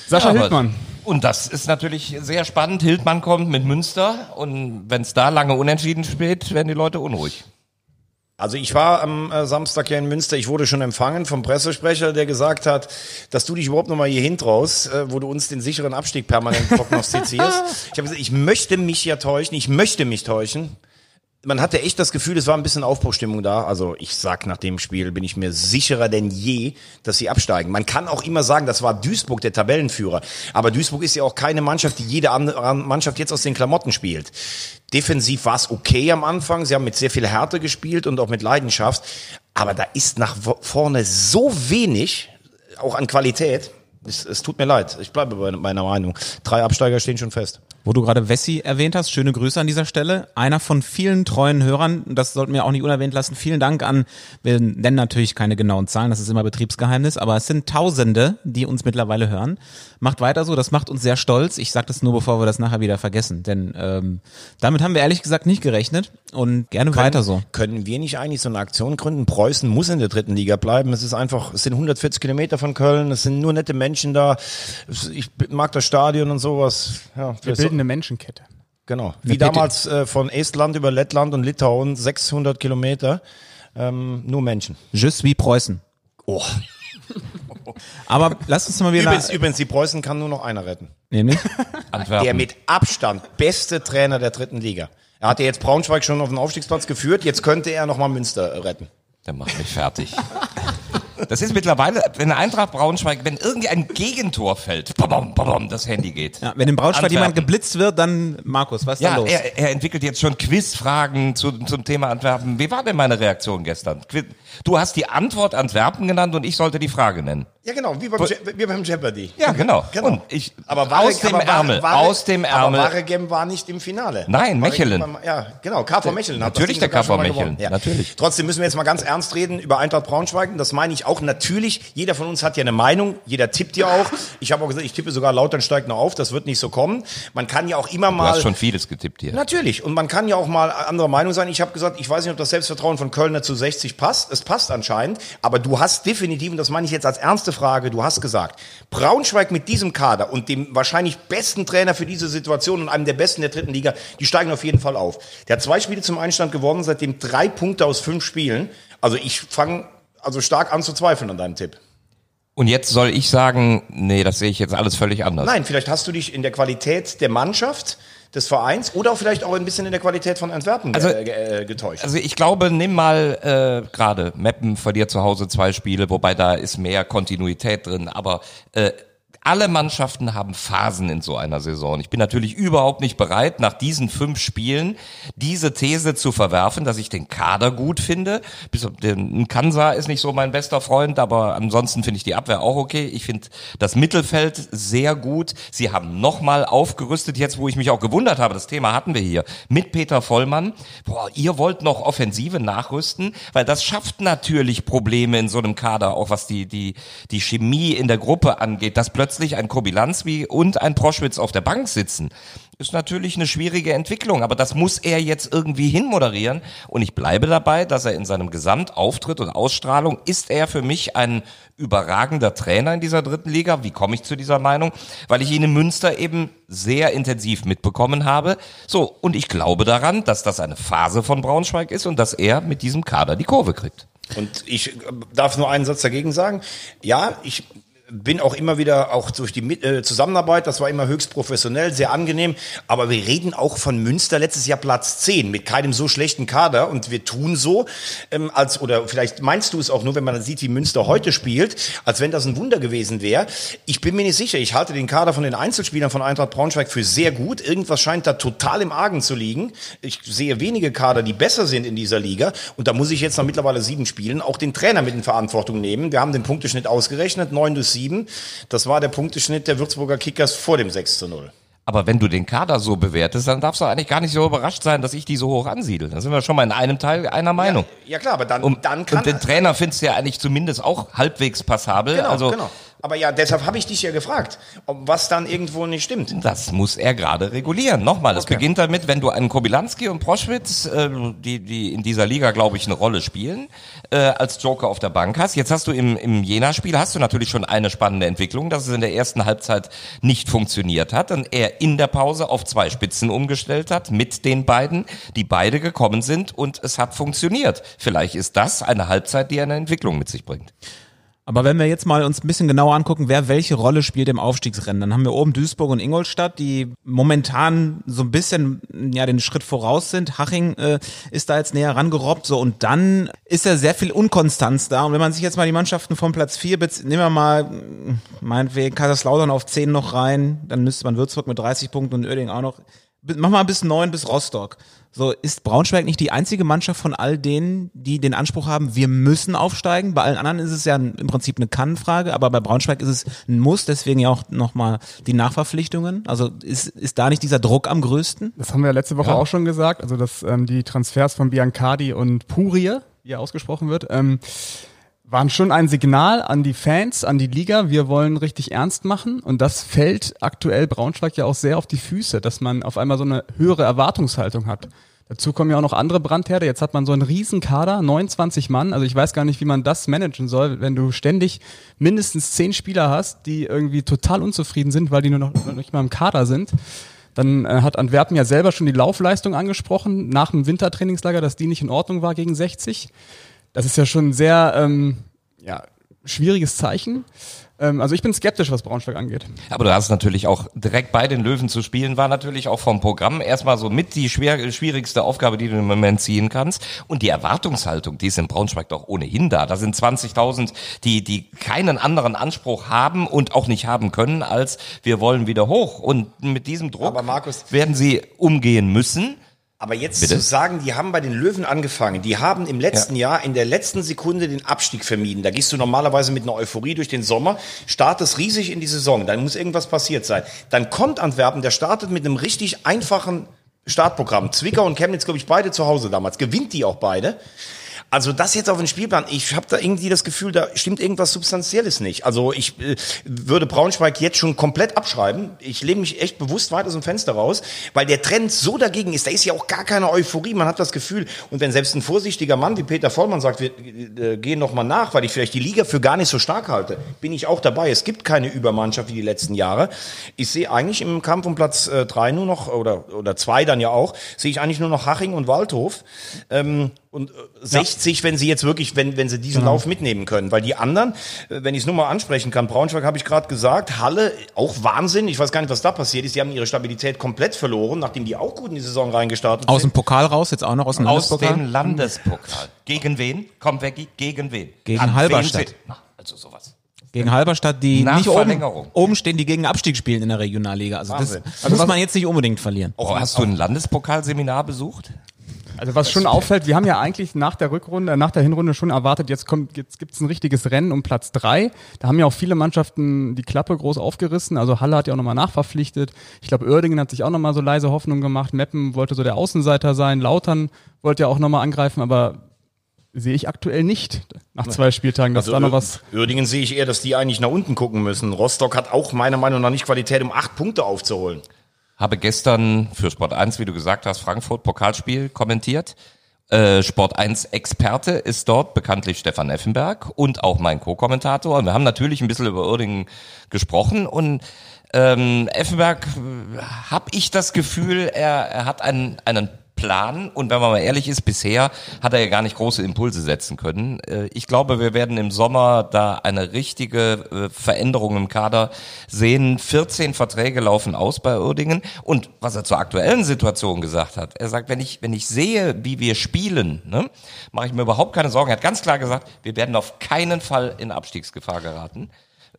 [SPEAKER 2] Sascha
[SPEAKER 3] Ja,
[SPEAKER 2] Hildmann.
[SPEAKER 3] Und das ist natürlich sehr spannend. Hildmann kommt mit Münster und wenn es da lange unentschieden spielt, werden die Leute unruhig.
[SPEAKER 1] Also ich war am äh, Samstag ja in Münster, ich wurde schon empfangen vom Pressesprecher, der gesagt hat, dass du dich überhaupt noch mal hier hintraust, äh, wo du uns den sicheren Abstieg permanent prognostizierst. ich habe gesagt, ich möchte mich ja täuschen, ich möchte mich täuschen. Man hatte echt das Gefühl, es war ein bisschen Aufbruchstimmung da. Also ich sag nach dem Spiel bin ich mir sicherer denn je, dass sie absteigen. Man kann auch immer sagen, das war Duisburg der Tabellenführer. Aber Duisburg ist ja auch keine Mannschaft, die jede andere Mannschaft jetzt aus den Klamotten spielt. Defensiv war es okay am Anfang. Sie haben mit sehr viel Härte gespielt und auch mit Leidenschaft. Aber da ist nach vorne so wenig, auch an Qualität. Es, es tut mir leid. Ich bleibe bei meiner Meinung. Drei Absteiger stehen schon fest.
[SPEAKER 4] Wo du gerade Wessi erwähnt hast, schöne Grüße an dieser Stelle. Einer von vielen treuen Hörern, das sollten wir auch nicht unerwähnt lassen. Vielen Dank an, wir nennen natürlich keine genauen Zahlen, das ist immer Betriebsgeheimnis, aber es sind Tausende, die uns mittlerweile hören. Macht weiter so, das macht uns sehr stolz. Ich sage das nur, bevor wir das nachher wieder vergessen, denn ähm, damit haben wir ehrlich gesagt nicht gerechnet und gerne weiter so.
[SPEAKER 1] Können wir nicht eigentlich so eine Aktion gründen? Preußen muss in der dritten Liga bleiben. Es ist einfach, es sind 140 Kilometer von Köln, es sind nur nette Menschen da. Ich mag das Stadion und sowas. Ja,
[SPEAKER 2] Wir
[SPEAKER 1] vielleicht
[SPEAKER 2] bilden eine Menschenkette.
[SPEAKER 1] Genau. Wie damals äh, von Estland über Lettland und Litauen, 600 Kilometer, ähm, nur Menschen.
[SPEAKER 4] Je suis Preußen.
[SPEAKER 1] Oh.
[SPEAKER 4] Aber lass uns mal wieder...
[SPEAKER 1] Übrigens, übrigens, die Preußen kann nur noch einer retten.
[SPEAKER 4] Nämlich?
[SPEAKER 3] Antwerpen.
[SPEAKER 1] Der mit Abstand beste Trainer der dritten Liga. Er hat ja jetzt Braunschweig schon auf den Aufstiegsplatz geführt, jetzt könnte er nochmal Münster äh, retten.
[SPEAKER 3] Der macht mich fertig. Das ist mittlerweile, wenn Eintracht Braunschweig, wenn irgendwie ein Gegentor fällt, babam, babam, das Handy geht.
[SPEAKER 4] Ja, wenn in Braunschweig
[SPEAKER 3] Antwerpen.
[SPEAKER 4] jemand geblitzt wird, dann Markus, was ist da
[SPEAKER 3] Ja,
[SPEAKER 4] los?
[SPEAKER 3] er, er entwickelt jetzt schon Quizfragen zu, zum Thema Antwerpen. Wie war denn meine Reaktion gestern? Du hast die Antwort Antwerpen genannt und ich sollte die Frage nennen.
[SPEAKER 1] Ja, genau, wie beim, Je wie beim Jeopardy.
[SPEAKER 3] Ja, genau.
[SPEAKER 1] Genau.
[SPEAKER 3] Und ich,
[SPEAKER 1] Aber
[SPEAKER 3] aus dem
[SPEAKER 1] aber
[SPEAKER 3] Ärmel, aus dem Ärmel.
[SPEAKER 1] Aber Waregem war nicht im Finale.
[SPEAKER 3] Nein, Mechelen.
[SPEAKER 1] Ja, genau, KV Mechelen hat
[SPEAKER 3] Natürlich der KV. Mechelen, natürlich.
[SPEAKER 1] Trotzdem müssen wir jetzt mal ganz ernst reden über Eintracht Braunschweig. Das meine ich auch natürlich. Jeder von uns hat ja eine Meinung. Jeder tippt ja auch. Ich habe auch gesagt, ich tippe sogar Lautern steigt noch auf. Das wird nicht so kommen. Man kann ja auch immer
[SPEAKER 3] Du
[SPEAKER 1] mal...
[SPEAKER 3] hast schon vieles getippt hier.
[SPEAKER 1] Natürlich. Und man kann ja auch mal anderer Meinung sein. Ich habe gesagt, ich weiß nicht, ob das Selbstvertrauen von Kölner zu 60 passt. Es passt anscheinend. Aber du hast definitiv, und das meine ich jetzt als ernste Frage, du hast gesagt, Braunschweig mit diesem Kader und dem wahrscheinlich besten Trainer für diese Situation und einem der besten der dritten Liga, die steigen auf jeden Fall auf. Der hat zwei Spiele zum Einstand gewonnen, seitdem drei Punkte aus fünf Spielen. Also ich fange also stark an zu zweifeln an deinem Tipp.
[SPEAKER 3] Und jetzt soll ich sagen, nee, das sehe ich jetzt alles völlig anders.
[SPEAKER 1] Nein, vielleicht hast du dich in der Qualität der Mannschaft, des Vereins oder vielleicht auch ein bisschen in der Qualität von Antwerpen
[SPEAKER 3] Also-
[SPEAKER 1] ge- ge- äh, getäuscht.
[SPEAKER 3] Also ich glaube, nimm mal äh, gerade Meppen verliert zu Hause zwei Spiele, wobei da ist mehr Kontinuität drin, aber äh, alle Mannschaften haben Phasen in so einer Saison. Ich bin natürlich überhaupt nicht bereit, nach diesen fünf Spielen diese These zu verwerfen, dass ich den Kader gut finde. Kansa ist nicht so mein bester Freund, aber ansonsten finde ich die Abwehr auch okay. Ich finde das Mittelfeld sehr gut. Sie haben nochmal aufgerüstet, jetzt wo ich mich auch gewundert habe, das Thema hatten wir hier, mit Peter Vollmann. Boah, ihr wollt noch Offensive nachrüsten, weil das schafft natürlich Probleme in so einem Kader, auch was die, die, die Chemie in der Gruppe angeht, dass plötzlich ein Kobilanzwi und ein Proschwitz auf der Bank sitzen. Ist natürlich eine schwierige Entwicklung, aber das muss er jetzt irgendwie hinmoderieren. Und ich bleibe dabei, dass er in seinem Gesamtauftritt und Ausstrahlung ist er für mich ein überragender Trainer in dieser dritten Liga. Wie komme ich zu dieser Meinung? Weil ich ihn in Münster eben sehr intensiv mitbekommen habe. So, und ich glaube daran, dass das eine Phase von Braunschweig ist und dass er mit diesem Kader die Kurve kriegt.
[SPEAKER 1] Und ich äh, darf nur einen Satz dagegen sagen. Ja, ich bin auch immer wieder, auch durch die äh, Zusammenarbeit, das war immer höchst professionell, sehr angenehm, aber wir reden auch von Münster letztes Jahr Platz 10 mit keinem so schlechten Kader und wir tun so, ähm, als, oder vielleicht meinst du es auch nur, wenn man sieht, wie Münster heute spielt, als wenn das ein Wunder gewesen wäre. Ich bin mir nicht sicher, ich halte den Kader von den Einzelspielern von Eintracht Braunschweig für sehr gut, irgendwas scheint da total im Argen zu liegen. Ich sehe wenige Kader, die besser sind in dieser Liga und da muss ich jetzt nach mittlerweile sieben Spielen auch den Trainer mit in Verantwortung nehmen. Wir haben den Punkteschnitt ausgerechnet, 9 bis 7. Das war der Punkteschnitt der Würzburger Kickers vor dem 6 zu 0.
[SPEAKER 3] Aber wenn du den Kader so bewertest, dann darfst du eigentlich gar nicht so überrascht sein, dass ich die so hoch ansiedel. Da sind wir schon mal in einem Teil einer Meinung.
[SPEAKER 1] Ja klar, aber dann,
[SPEAKER 3] Und,
[SPEAKER 1] dann kann
[SPEAKER 3] und den Trainer findest du ja eigentlich zumindest auch halbwegs passabel.
[SPEAKER 1] Genau,
[SPEAKER 3] also
[SPEAKER 1] genau. Aber ja, deshalb habe ich dich ja gefragt, ob was dann irgendwo nicht stimmt.
[SPEAKER 3] Das muss er gerade regulieren. Nochmal, es beginnt damit, wenn du einen Kobilanski und Proschwitz, äh, die, die in dieser Liga, glaube ich, eine Rolle spielen, äh, als Joker auf der Bank hast. Jetzt hast du im, im Jena-Spiel, hast du natürlich schon eine spannende Entwicklung, dass es in der ersten Halbzeit nicht funktioniert hat und er in der Pause auf zwei Spitzen umgestellt hat mit den beiden, die beide gekommen sind und es hat funktioniert. Vielleicht ist das eine Halbzeit, die eine Entwicklung mit sich bringt.
[SPEAKER 4] Aber wenn wir jetzt mal uns ein bisschen genauer angucken, wer welche Rolle spielt im Aufstiegsrennen, dann haben wir oben Duisburg und Ingolstadt, die momentan so ein bisschen ja den Schritt voraus sind. Haching äh, ist da jetzt näher rangerobbt, so und dann ist da sehr viel Unkonstanz da. Und wenn man sich jetzt mal die Mannschaften vom Platz 4, nehmen wir mal meinetwegen Kaiserslautern auf 10 noch rein, dann müsste man Würzburg mit 30 Punkten und Oerding auch noch. Mach mal bis 9 bis Rostock. So, ist Braunschweig nicht die einzige Mannschaft von all denen, die den Anspruch haben, wir müssen aufsteigen? Bei allen anderen ist es ja im Prinzip eine Kannfrage, aber bei Braunschweig ist es ein Muss, deswegen ja auch nochmal die Nachverpflichtungen. Also ist, ist da nicht dieser Druck am größten?
[SPEAKER 2] Das haben wir ja letzte Woche auch schon gesagt, also dass ähm, die Transfers von Biancardi und Purie, wie er ausgesprochen wird, ähm, waren schon ein Signal an die Fans, an die Liga, wir wollen richtig ernst machen. Und das fällt aktuell Braunschweig ja auch sehr auf die Füße, dass man auf einmal so eine höhere Erwartungshaltung hat. Dazu kommen ja auch noch andere Brandherde. Jetzt hat man so einen riesen Kader, 29 Mann. Also ich weiß gar nicht, wie man das managen soll, wenn du ständig mindestens zehn Spieler hast, die irgendwie total unzufrieden sind, weil die nur noch, noch nicht mal im Kader sind. Dann äh, hat Antwerpen ja selber schon die Laufleistung angesprochen, nach dem Wintertrainingslager, dass die nicht in Ordnung war gegen 60. Das ist ja schon ein sehr ähm, ja, schwieriges Zeichen. Ähm, also ich bin skeptisch, was Braunschweig angeht.
[SPEAKER 3] Aber du hast natürlich auch direkt bei den Löwen zu spielen, war natürlich auch vom Programm erstmal so mit die schwer, schwierigste Aufgabe, die du im Moment ziehen kannst. Und die Erwartungshaltung, die ist in Braunschweig doch ohnehin da. Da sind 20.000, die, die keinen anderen Anspruch haben und auch nicht haben können, als wir wollen wieder hoch. Und mit diesem Druck
[SPEAKER 1] Aber Markus-
[SPEAKER 3] werden sie umgehen müssen.
[SPEAKER 1] Aber jetzt
[SPEAKER 3] Bitte?
[SPEAKER 1] zu sagen, die haben bei den Löwen angefangen, die haben im letzten Jahr in der letzten Sekunde den Abstieg vermieden. Da gehst du normalerweise mit einer Euphorie durch den Sommer, startest riesig in die Saison, dann muss irgendwas passiert sein. Dann kommt Antwerpen, der startet mit einem richtig einfachen Startprogramm. Zwickau und Chemnitz, glaube ich, beide zu Hause damals. Gewinnt die auch beide. Also das jetzt auf den Spielplan, ich habe da irgendwie das Gefühl, da stimmt irgendwas Substanzielles nicht. Also ich äh, würde Braunschweig jetzt schon komplett abschreiben. Ich lehne mich echt bewusst weit aus dem Fenster raus, weil der Trend so dagegen ist. Da ist ja auch gar keine Euphorie. Man hat das Gefühl, und wenn selbst ein vorsichtiger Mann wie Peter Vollmann sagt, wir äh, gehen noch mal nach, weil ich vielleicht die Liga für gar nicht so stark halte, bin ich auch dabei. Es gibt keine Übermannschaft wie die letzten Jahre. Ich sehe eigentlich im Kampf um Platz äh, drei nur noch, oder, oder zwei dann ja auch, sehe ich eigentlich nur noch Haching und Waldhof. Ähm, und äh, 60, wenn sie jetzt wirklich, wenn, wenn sie diesen Lauf mitnehmen können. Weil die anderen, äh, wenn ich es nur mal ansprechen kann, Braunschweig habe ich gerade gesagt, Halle, auch Wahnsinn. Ich weiß gar nicht, was da passiert ist. Die haben ihre Stabilität komplett verloren, nachdem die auch gut in die Saison reingestartet
[SPEAKER 4] Aus dem
[SPEAKER 1] sind.
[SPEAKER 4] Pokal raus, jetzt auch noch aus dem
[SPEAKER 3] Aus
[SPEAKER 4] Landespokal?
[SPEAKER 3] dem Landespokal. Gegen wen? Komm, Veggie, gegen wen?
[SPEAKER 4] Gegen
[SPEAKER 3] An
[SPEAKER 4] Halberstadt.
[SPEAKER 3] wen also sowas.
[SPEAKER 4] Gegen Halberstadt, die
[SPEAKER 3] Nach
[SPEAKER 4] nicht oben,
[SPEAKER 3] Verlängerung.
[SPEAKER 4] oben stehen, die gegen Abstieg spielen in der Regionalliga. Also das
[SPEAKER 1] Wahnsinn.
[SPEAKER 4] muss man jetzt nicht unbedingt verlieren.
[SPEAKER 3] Oh, hast du ein Landespokalseminar besucht?
[SPEAKER 2] Also was schon auffällt, wir haben ja eigentlich nach der Rückrunde, nach der Hinrunde schon erwartet, jetzt kommt, jetzt gibt's ein richtiges Rennen um Platz drei. Da haben ja auch viele Mannschaften die Klappe groß aufgerissen. Also Halle hat ja auch nochmal nachverpflichtet. Ich glaube, Oerdingen hat sich auch nochmal so leise Hoffnung gemacht. Meppen wollte so der Außenseiter sein. Lautern wollte ja auch nochmal angreifen, aber sehe ich aktuell nicht nach zwei Spieltagen, dass da noch was.
[SPEAKER 1] Uerdingen sehe ich eher, dass die eigentlich nach unten gucken müssen. Rostock hat auch meiner Meinung nach nicht Qualität, um acht Punkte aufzuholen.
[SPEAKER 3] Habe gestern für Sport 1, wie du gesagt hast, Frankfurt Pokalspiel kommentiert. Äh, Sport 1 Experte ist dort bekanntlich Stefan Effenberg und auch mein Co-Kommentator. Und wir haben natürlich ein bisschen über Uerdingen gesprochen und ähm, Effenberg habe ich das Gefühl, er, er hat einen, einen Plan und wenn man mal ehrlich ist, bisher hat er ja gar nicht große Impulse setzen können. Äh, Ich glaube, wir werden im Sommer da eine richtige äh, Veränderung im Kader sehen. 14 Verträge laufen aus bei Uerdingen und was er zur aktuellen Situation gesagt hat, er sagt, wenn ich wenn ich sehe, wie wir spielen, ne, mache ich mir überhaupt keine Sorgen. Er hat ganz klar gesagt, wir werden auf keinen Fall in Abstiegsgefahr geraten.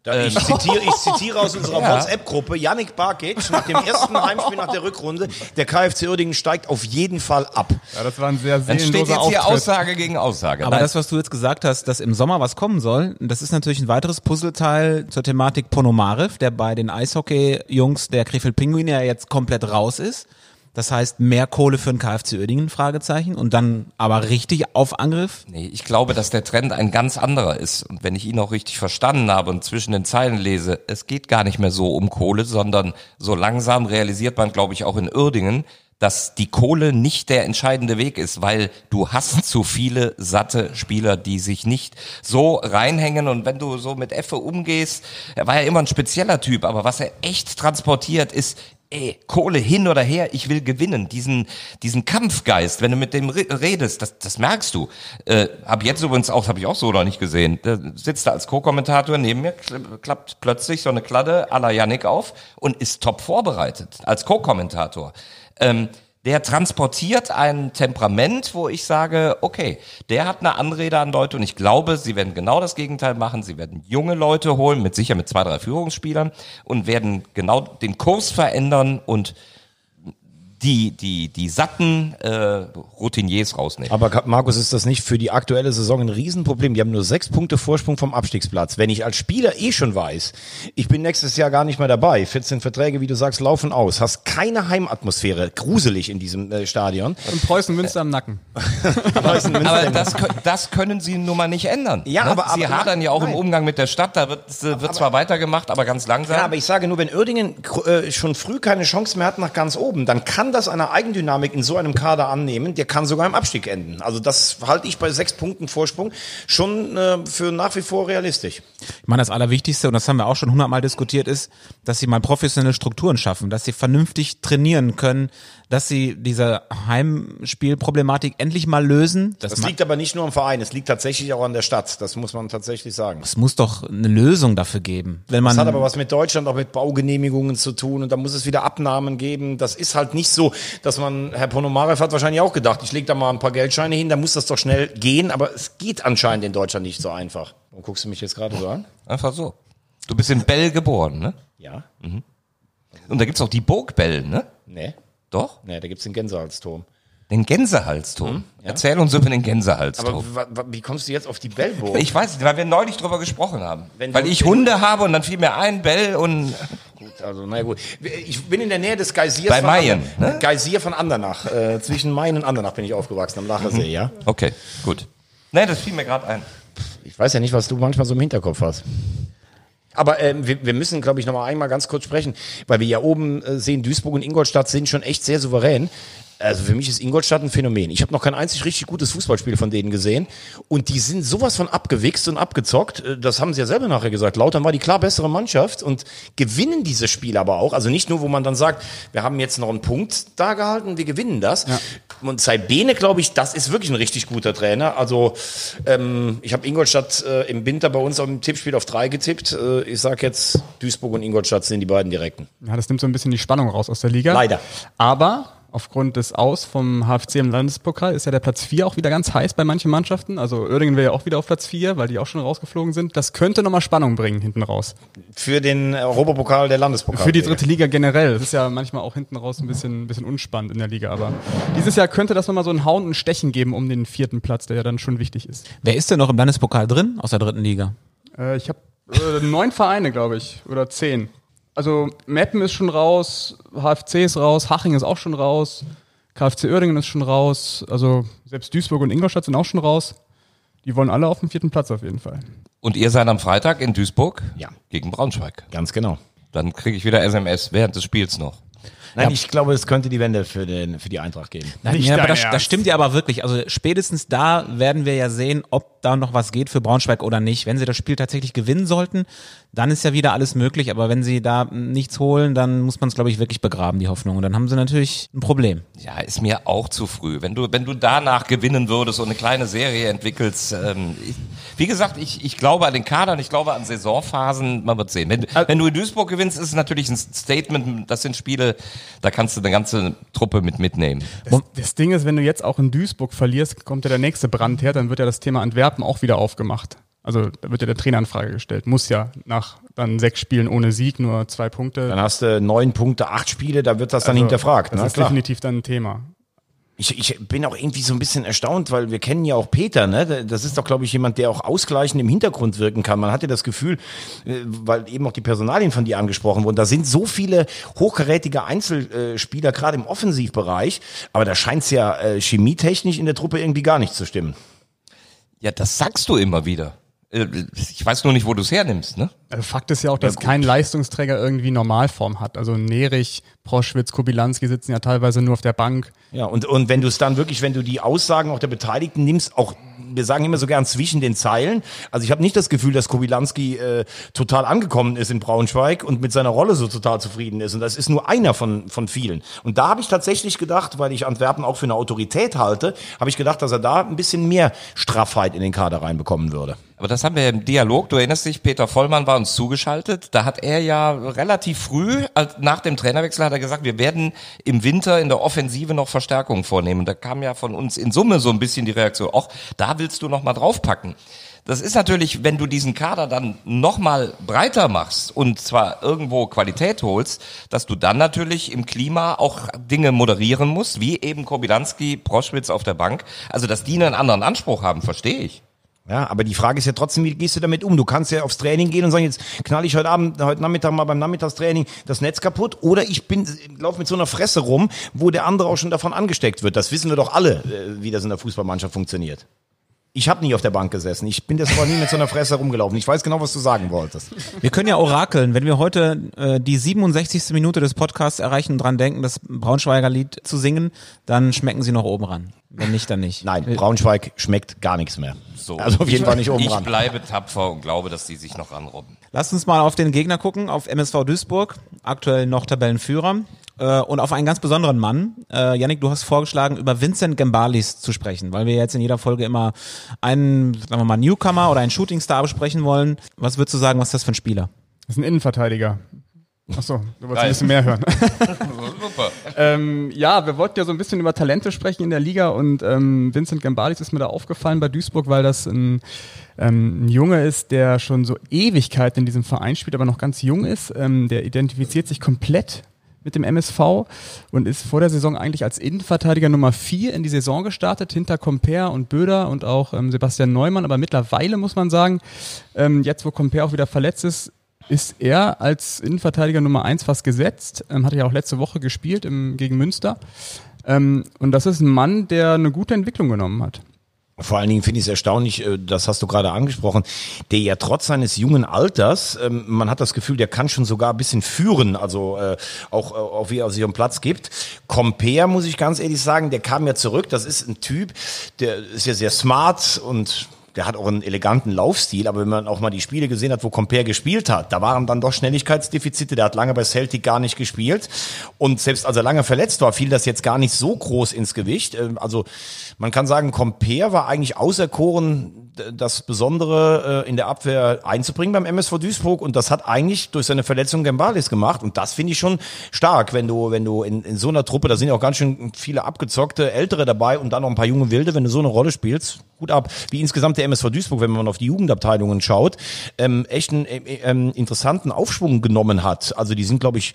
[SPEAKER 1] Ich zitiere, ich zitiere aus unserer
[SPEAKER 3] Ja.
[SPEAKER 1] WhatsApp-Gruppe, Yannick Barkic nach dem ersten Heimspiel nach der Rückrunde, der KfC Uerdingen steigt auf jeden Fall ab.
[SPEAKER 2] Ja, das war ein sehr
[SPEAKER 3] Dann steht jetzt hier
[SPEAKER 2] Auftritt.
[SPEAKER 3] Aussage gegen Aussage.
[SPEAKER 4] Aber
[SPEAKER 3] Nein.
[SPEAKER 4] das, was du jetzt gesagt hast, dass im Sommer was kommen soll, das ist natürlich ein weiteres Puzzleteil zur Thematik Ponomarev, der bei den Eishockey-Jungs der Krefeld Pinguine ja jetzt komplett raus ist. Das heißt, mehr Kohle für den KfC Uerdingen, Fragezeichen. Und dann aber richtig auf Angriff.
[SPEAKER 3] Nee, ich glaube, dass der Trend ein ganz anderer ist. Und wenn ich ihn auch richtig verstanden habe und zwischen den Zeilen lese, es geht gar nicht mehr so um Kohle, sondern so langsam realisiert man, glaube ich, auch in Uerdingen, dass die Kohle nicht der entscheidende Weg ist, weil du hast zu viele satte Spieler, die sich nicht so reinhängen und wenn du so mit Effe umgehst, er war ja immer ein spezieller Typ, aber was er echt transportiert ist, ey, Kohle hin oder her, ich will gewinnen. Diesen, diesen Kampfgeist, wenn du mit dem redest, das, das merkst du. Äh, hab jetzt übrigens auch, habe ich auch so noch nicht gesehen. Da sitzt er als Co-Kommentator neben mir, klappt plötzlich so eine Kladde à la Yannick auf und ist top vorbereitet als Co-Kommentator ähm, der transportiert ein Temperament, wo ich sage, okay, der hat eine Anrede an Leute und ich glaube, sie werden genau das Gegenteil machen. Sie werden junge Leute holen, mit sicher mit zwei, drei Führungsspielern und werden genau den Kurs verändern und die, die, die satten äh, Routiniers rausnehmen.
[SPEAKER 1] Aber Markus, ist das nicht für die aktuelle Saison ein Riesenproblem? Die haben nur sechs Punkte Vorsprung vom Abstiegsplatz. Wenn ich als Spieler eh schon weiß, ich bin nächstes Jahr gar nicht mehr dabei, 14 Verträge, wie du sagst, laufen aus, hast keine Heimatmosphäre, gruselig in diesem äh, Stadion.
[SPEAKER 2] Und Preußen Münster am Nacken.
[SPEAKER 3] Preußen, Münster aber das, das können sie nun mal nicht ändern.
[SPEAKER 1] Ja, ne? aber,
[SPEAKER 3] sie
[SPEAKER 1] aber,
[SPEAKER 3] hadern ja auch nein. im Umgang mit der Stadt, da wird, wird aber, zwar weitergemacht, aber ganz langsam. Ja,
[SPEAKER 1] aber ich sage nur, wenn Uerdingen äh, schon früh keine Chance mehr hat nach ganz oben, dann kann das eine Eigendynamik in so einem Kader annehmen, der kann sogar im Abstieg enden. Also das halte ich bei sechs Punkten Vorsprung schon äh, für nach wie vor realistisch.
[SPEAKER 4] Ich meine, das Allerwichtigste, und das haben wir auch schon hundertmal diskutiert, ist, dass sie mal professionelle Strukturen schaffen, dass sie vernünftig trainieren können, dass sie diese Heimspielproblematik endlich mal lösen.
[SPEAKER 1] Das, das liegt aber nicht nur am Verein, es liegt tatsächlich auch an der Stadt. Das muss man tatsächlich sagen.
[SPEAKER 4] Es muss doch eine Lösung dafür geben. Wenn man
[SPEAKER 1] das hat aber was mit Deutschland, auch mit Baugenehmigungen zu tun und da muss es wieder Abnahmen geben. Das ist halt nicht so, dass man, Herr Ponomarev hat wahrscheinlich auch gedacht, ich lege da mal ein paar Geldscheine hin, da muss das doch schnell gehen, aber es geht anscheinend in Deutschland nicht so einfach. Warum guckst du mich jetzt gerade so an?
[SPEAKER 3] Einfach so. Du bist in Bell geboren, ne?
[SPEAKER 1] Ja.
[SPEAKER 3] Mhm. Und da gibt's auch die Burg Bell, ne?
[SPEAKER 1] Nee.
[SPEAKER 3] Doch?
[SPEAKER 1] Nee, da gibt's den Gänsehalsturm.
[SPEAKER 3] Den Gänsehalsturm? Mhm, ja. Erzähl uns über den Gänsehalsturm.
[SPEAKER 1] Aber wie kommst du jetzt auf die Bellburg?
[SPEAKER 3] Ich weiß nicht, weil wir neulich drüber gesprochen haben. Wenn weil ich Hunde habe und dann fiel mir ein, Bell und...
[SPEAKER 1] Gut, also na gut. Ich bin in der Nähe des Geysirs
[SPEAKER 3] Bei Mayen,
[SPEAKER 1] ne? Geysir von Andernach. Äh, zwischen Mayen und Andernach bin ich aufgewachsen, am Lachersee, mhm. ja?
[SPEAKER 3] Okay, gut. Nee, das fiel mir gerade ein.
[SPEAKER 1] Ich weiß ja nicht, was du manchmal so im Hinterkopf hast. Aber ähm, wir, wir müssen, glaube ich, noch mal einmal ganz kurz sprechen, weil wir ja oben äh, sehen, Duisburg und Ingolstadt sind schon echt sehr souverän. Also für mich ist Ingolstadt ein Phänomen. Ich habe noch kein einzig richtig gutes Fußballspiel von denen gesehen. Und die sind sowas von abgewichst und abgezockt. Äh, das haben sie ja selber nachher gesagt. Lautern war die klar bessere Mannschaft und gewinnen diese Spiele aber auch. Also nicht nur, wo man dann sagt, wir haben jetzt noch einen Punkt da gehalten, wir gewinnen das. Ja. Und Saibene, glaube ich, das ist wirklich ein richtig guter Trainer. Also ähm, ich habe Ingolstadt äh, im Winter bei uns auf dem Tippspiel auf drei getippt. Äh, ich sage jetzt, Duisburg und Ingolstadt sind die beiden direkten.
[SPEAKER 2] Ja, das nimmt so ein bisschen die Spannung raus aus der Liga.
[SPEAKER 1] Leider.
[SPEAKER 2] Aber aufgrund des Aus vom HFC im Landespokal ist ja der Platz 4 auch wieder ganz heiß bei manchen Mannschaften. Also Oerdingen wäre ja auch wieder auf Platz 4, weil die auch schon rausgeflogen sind. Das könnte nochmal Spannung bringen hinten raus.
[SPEAKER 1] Für den Europapokal der Landespokal.
[SPEAKER 2] Für die dritte Liga generell. Das ist ja manchmal auch hinten raus ein bisschen, ein bisschen unspannend in der Liga. Aber dieses Jahr könnte das nochmal so ein Hauen und Stechen geben um den vierten Platz, der ja dann schon wichtig ist.
[SPEAKER 4] Wer ist denn noch im Landespokal drin aus der dritten Liga?
[SPEAKER 2] Äh, ich habe äh, neun Vereine, glaube ich. Oder zehn. Also Meppen ist schon raus, HFC ist raus, Haching ist auch schon raus. KfC Uerdingen ist schon raus. Also selbst Duisburg und Ingolstadt sind auch schon raus. Die wollen alle auf dem vierten Platz auf jeden Fall.
[SPEAKER 3] Und ihr seid am Freitag in Duisburg?
[SPEAKER 1] Ja.
[SPEAKER 3] Gegen Braunschweig.
[SPEAKER 1] Ganz genau.
[SPEAKER 3] Dann kriege ich wieder SMS während des Spiels noch.
[SPEAKER 1] Nein, ja. ich glaube, es könnte die Wende für, den, für die Eintracht geben.
[SPEAKER 4] Nein, ja, aber das, das, stimmt ja aber wirklich. Also spätestens da werden wir ja sehen, ob da noch was geht für Braunschweig oder nicht. Wenn sie das Spiel tatsächlich gewinnen sollten, dann ist ja wieder alles möglich. Aber wenn sie da nichts holen, dann muss man es, glaube ich, wirklich begraben, die Hoffnung. Und dann haben sie natürlich ein Problem.
[SPEAKER 3] Ja, ist mir auch zu früh. Wenn du, wenn du danach gewinnen würdest und eine kleine Serie entwickelst, ähm, ich, wie gesagt, ich, ich glaube an den Kadern, ich glaube an Saisonphasen, man wird sehen. Wenn, wenn du in Duisburg gewinnst, ist es natürlich ein Statement, das sind Spiele, da kannst du eine ganze Truppe mit mitnehmen.
[SPEAKER 2] Das, das, Ding ist, wenn du jetzt auch in Duisburg verlierst, kommt ja der nächste Brand her, dann wird ja das Thema Antwerpen auch wieder aufgemacht. Also da wird ja der Traineranfrage gestellt. Muss ja nach dann sechs Spielen ohne Sieg nur zwei Punkte.
[SPEAKER 1] Dann hast du neun Punkte, acht Spiele, da wird das dann
[SPEAKER 2] also,
[SPEAKER 1] hinterfragt.
[SPEAKER 2] Das
[SPEAKER 1] ne?
[SPEAKER 2] ist Klar. definitiv dann ein Thema.
[SPEAKER 1] Ich, ich bin auch irgendwie so ein bisschen erstaunt, weil wir kennen ja auch Peter, ne? Das ist doch, glaube ich, jemand, der auch ausgleichend im Hintergrund wirken kann. Man hatte das Gefühl, äh, weil eben auch die Personalien von dir angesprochen wurden, da sind so viele hochkarätige Einzelspieler, gerade im Offensivbereich, aber da scheint es ja äh, chemietechnisch in der Truppe irgendwie gar nicht zu stimmen.
[SPEAKER 3] Ja, das sagst du immer wieder. Äh, Ich weiß nur nicht, wo du es hernimmst, ne?
[SPEAKER 2] Also Fakt ist ja auch, dass kein Leistungsträger irgendwie Normalform hat. Also Nerich, Proschwitz, Kobilanski sitzen ja teilweise nur auf der Bank.
[SPEAKER 1] Ja, und, und wenn du es dann wirklich, wenn du die Aussagen auch der Beteiligten nimmst, auch, wir sagen immer so gern zwischen den Zeilen. Also ich habe nicht das Gefühl, dass Kobilanski äh, total angekommen ist in Braunschweig und mit seiner Rolle so total zufrieden ist. Und das ist nur einer von, von vielen. Und da habe ich tatsächlich gedacht, weil ich Antwerpen auch für eine Autorität halte, habe ich gedacht, dass er da ein bisschen mehr Straffheit in den Kader reinbekommen würde.
[SPEAKER 3] Aber das haben wir im Dialog. Du erinnerst dich, Peter Vollmann war uns zugeschaltet. Da hat er ja relativ früh, als- nach dem Trainerwechsel, hat er gesagt, wir werden im Winter in der Offensive noch Verstärkungen vornehmen. Da kam ja von uns in Summe so ein bisschen die Reaktion, ach, da willst du noch draufpacken. Das ist natürlich, wenn du diesen Kader dann noch mal breiter machst und zwar irgendwo Qualität holst, dass du dann natürlich im Klima auch Dinge moderieren musst, wie eben Kobilanski, Proschwitz auf der Bank. Also, dass die einen anderen Anspruch haben, verstehe ich.
[SPEAKER 1] Ja, aber die Frage ist ja trotzdem, wie gehst du damit um? Du kannst ja aufs Training gehen und sagen, jetzt knall ich heute Abend, heute Nachmittag mal beim Nachmittagstraining das Netz kaputt oder ich bin, lauf mit so einer Fresse rum, wo der andere auch schon davon angesteckt wird. Das wissen wir doch alle, äh, wie das in der Fußballmannschaft funktioniert. Ich habe nie auf der Bank gesessen. Ich bin das aber nie mit so einer Fresse rumgelaufen. Ich weiß genau, was du sagen wolltest.
[SPEAKER 4] Wir können ja orakeln, wenn wir heute äh, die 67. Minute des Podcasts erreichen und dran denken, das Braunschweiger Lied zu singen, dann schmecken sie noch oben ran. Wenn nicht, dann nicht.
[SPEAKER 1] Nein, Braunschweig schmeckt gar nichts mehr.
[SPEAKER 3] So.
[SPEAKER 1] Also auf jeden Fall nicht oben
[SPEAKER 3] Ich
[SPEAKER 1] ran.
[SPEAKER 3] bleibe tapfer und glaube, dass die sich noch ranrobben.
[SPEAKER 4] Lasst uns mal auf den Gegner gucken, auf MSV Duisburg, aktuell noch Tabellenführer. Äh, und auf einen ganz besonderen Mann. Äh, Yannick, du hast vorgeschlagen, über Vincent Gembalis zu sprechen, weil wir jetzt in jeder Folge immer einen, sagen wir mal, Newcomer oder einen Shootingstar besprechen wollen. Was würdest du sagen, was ist das für ein Spieler?
[SPEAKER 2] Das ist ein Innenverteidiger. Achso, du wolltest
[SPEAKER 3] Geil.
[SPEAKER 2] ein bisschen mehr hören.
[SPEAKER 3] Super.
[SPEAKER 2] ähm, ja, wir wollten ja so ein bisschen über Talente sprechen in der Liga und ähm, Vincent Gambalis ist mir da aufgefallen bei Duisburg, weil das ein, ähm, ein Junge ist, der schon so Ewigkeit in diesem Verein spielt, aber noch ganz jung ist. Ähm, der identifiziert sich komplett mit dem MSV und ist vor der Saison eigentlich als Innenverteidiger Nummer 4 in die Saison gestartet, hinter Comper und Böder und auch ähm, Sebastian Neumann. Aber mittlerweile muss man sagen, ähm, jetzt wo Comper auch wieder verletzt ist, ist er als Innenverteidiger Nummer 1 fast gesetzt. Ähm, hatte ja auch letzte Woche gespielt im, gegen Münster. Ähm, und das ist ein Mann, der eine gute Entwicklung genommen hat.
[SPEAKER 1] Vor allen Dingen finde ich es erstaunlich, äh, das hast du gerade angesprochen, der ja trotz seines jungen Alters, ähm, man hat das Gefühl, der kann schon sogar ein bisschen führen, also äh, auch, äh, auch wie er sich am Platz gibt. Compare, muss ich ganz ehrlich sagen, der kam ja zurück, das ist ein Typ, der ist ja sehr smart und der hat auch einen eleganten Laufstil, aber wenn man auch mal die Spiele gesehen hat, wo Compare gespielt hat, da waren dann doch Schnelligkeitsdefizite, der hat lange bei Celtic gar nicht gespielt und selbst als er lange verletzt war, fiel das jetzt gar nicht so groß ins Gewicht. Ähm, Also man kann sagen, Compare war eigentlich auserkoren, das Besondere äh, in der Abwehr einzubringen beim MSV Duisburg und das hat eigentlich durch seine Verletzung Gembalis gemacht und das finde ich schon stark, wenn du, wenn du in, in so einer Truppe, da sind ja auch ganz schön viele abgezockte Ältere dabei und dann noch ein paar junge Wilde, wenn du so eine Rolle spielst, gut ab. Wie insgesamt der MSV Duisburg, wenn man auf die Jugendabteilungen schaut, ähm, echt einen äh, ähm, interessanten Aufschwung genommen hat. Also die sind, glaube ich,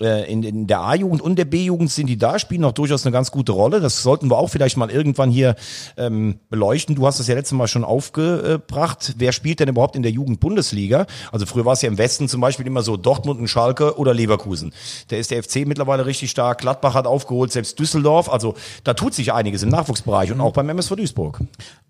[SPEAKER 1] äh, in, in der A-Jugend und der B-Jugend sind die da, spielen auch durchaus eine ganz gute Rolle. Das sollten wir auch vielleicht mal irgendwann hier ähm, beleuchten. Du hast das ja letztes Mal schon aufgebracht. Wer spielt denn überhaupt in der Jugend-Bundesliga? Also früher war es ja im Westen zum Beispiel immer so Dortmund und Schalke oder Leverkusen. Da ist der FC mittlerweile richtig stark. Gladbach hat aufgeholt, selbst Düsseldorf. Also da tut sich einiges im Nachwuchsbereich und auch beim MSV Duisburg.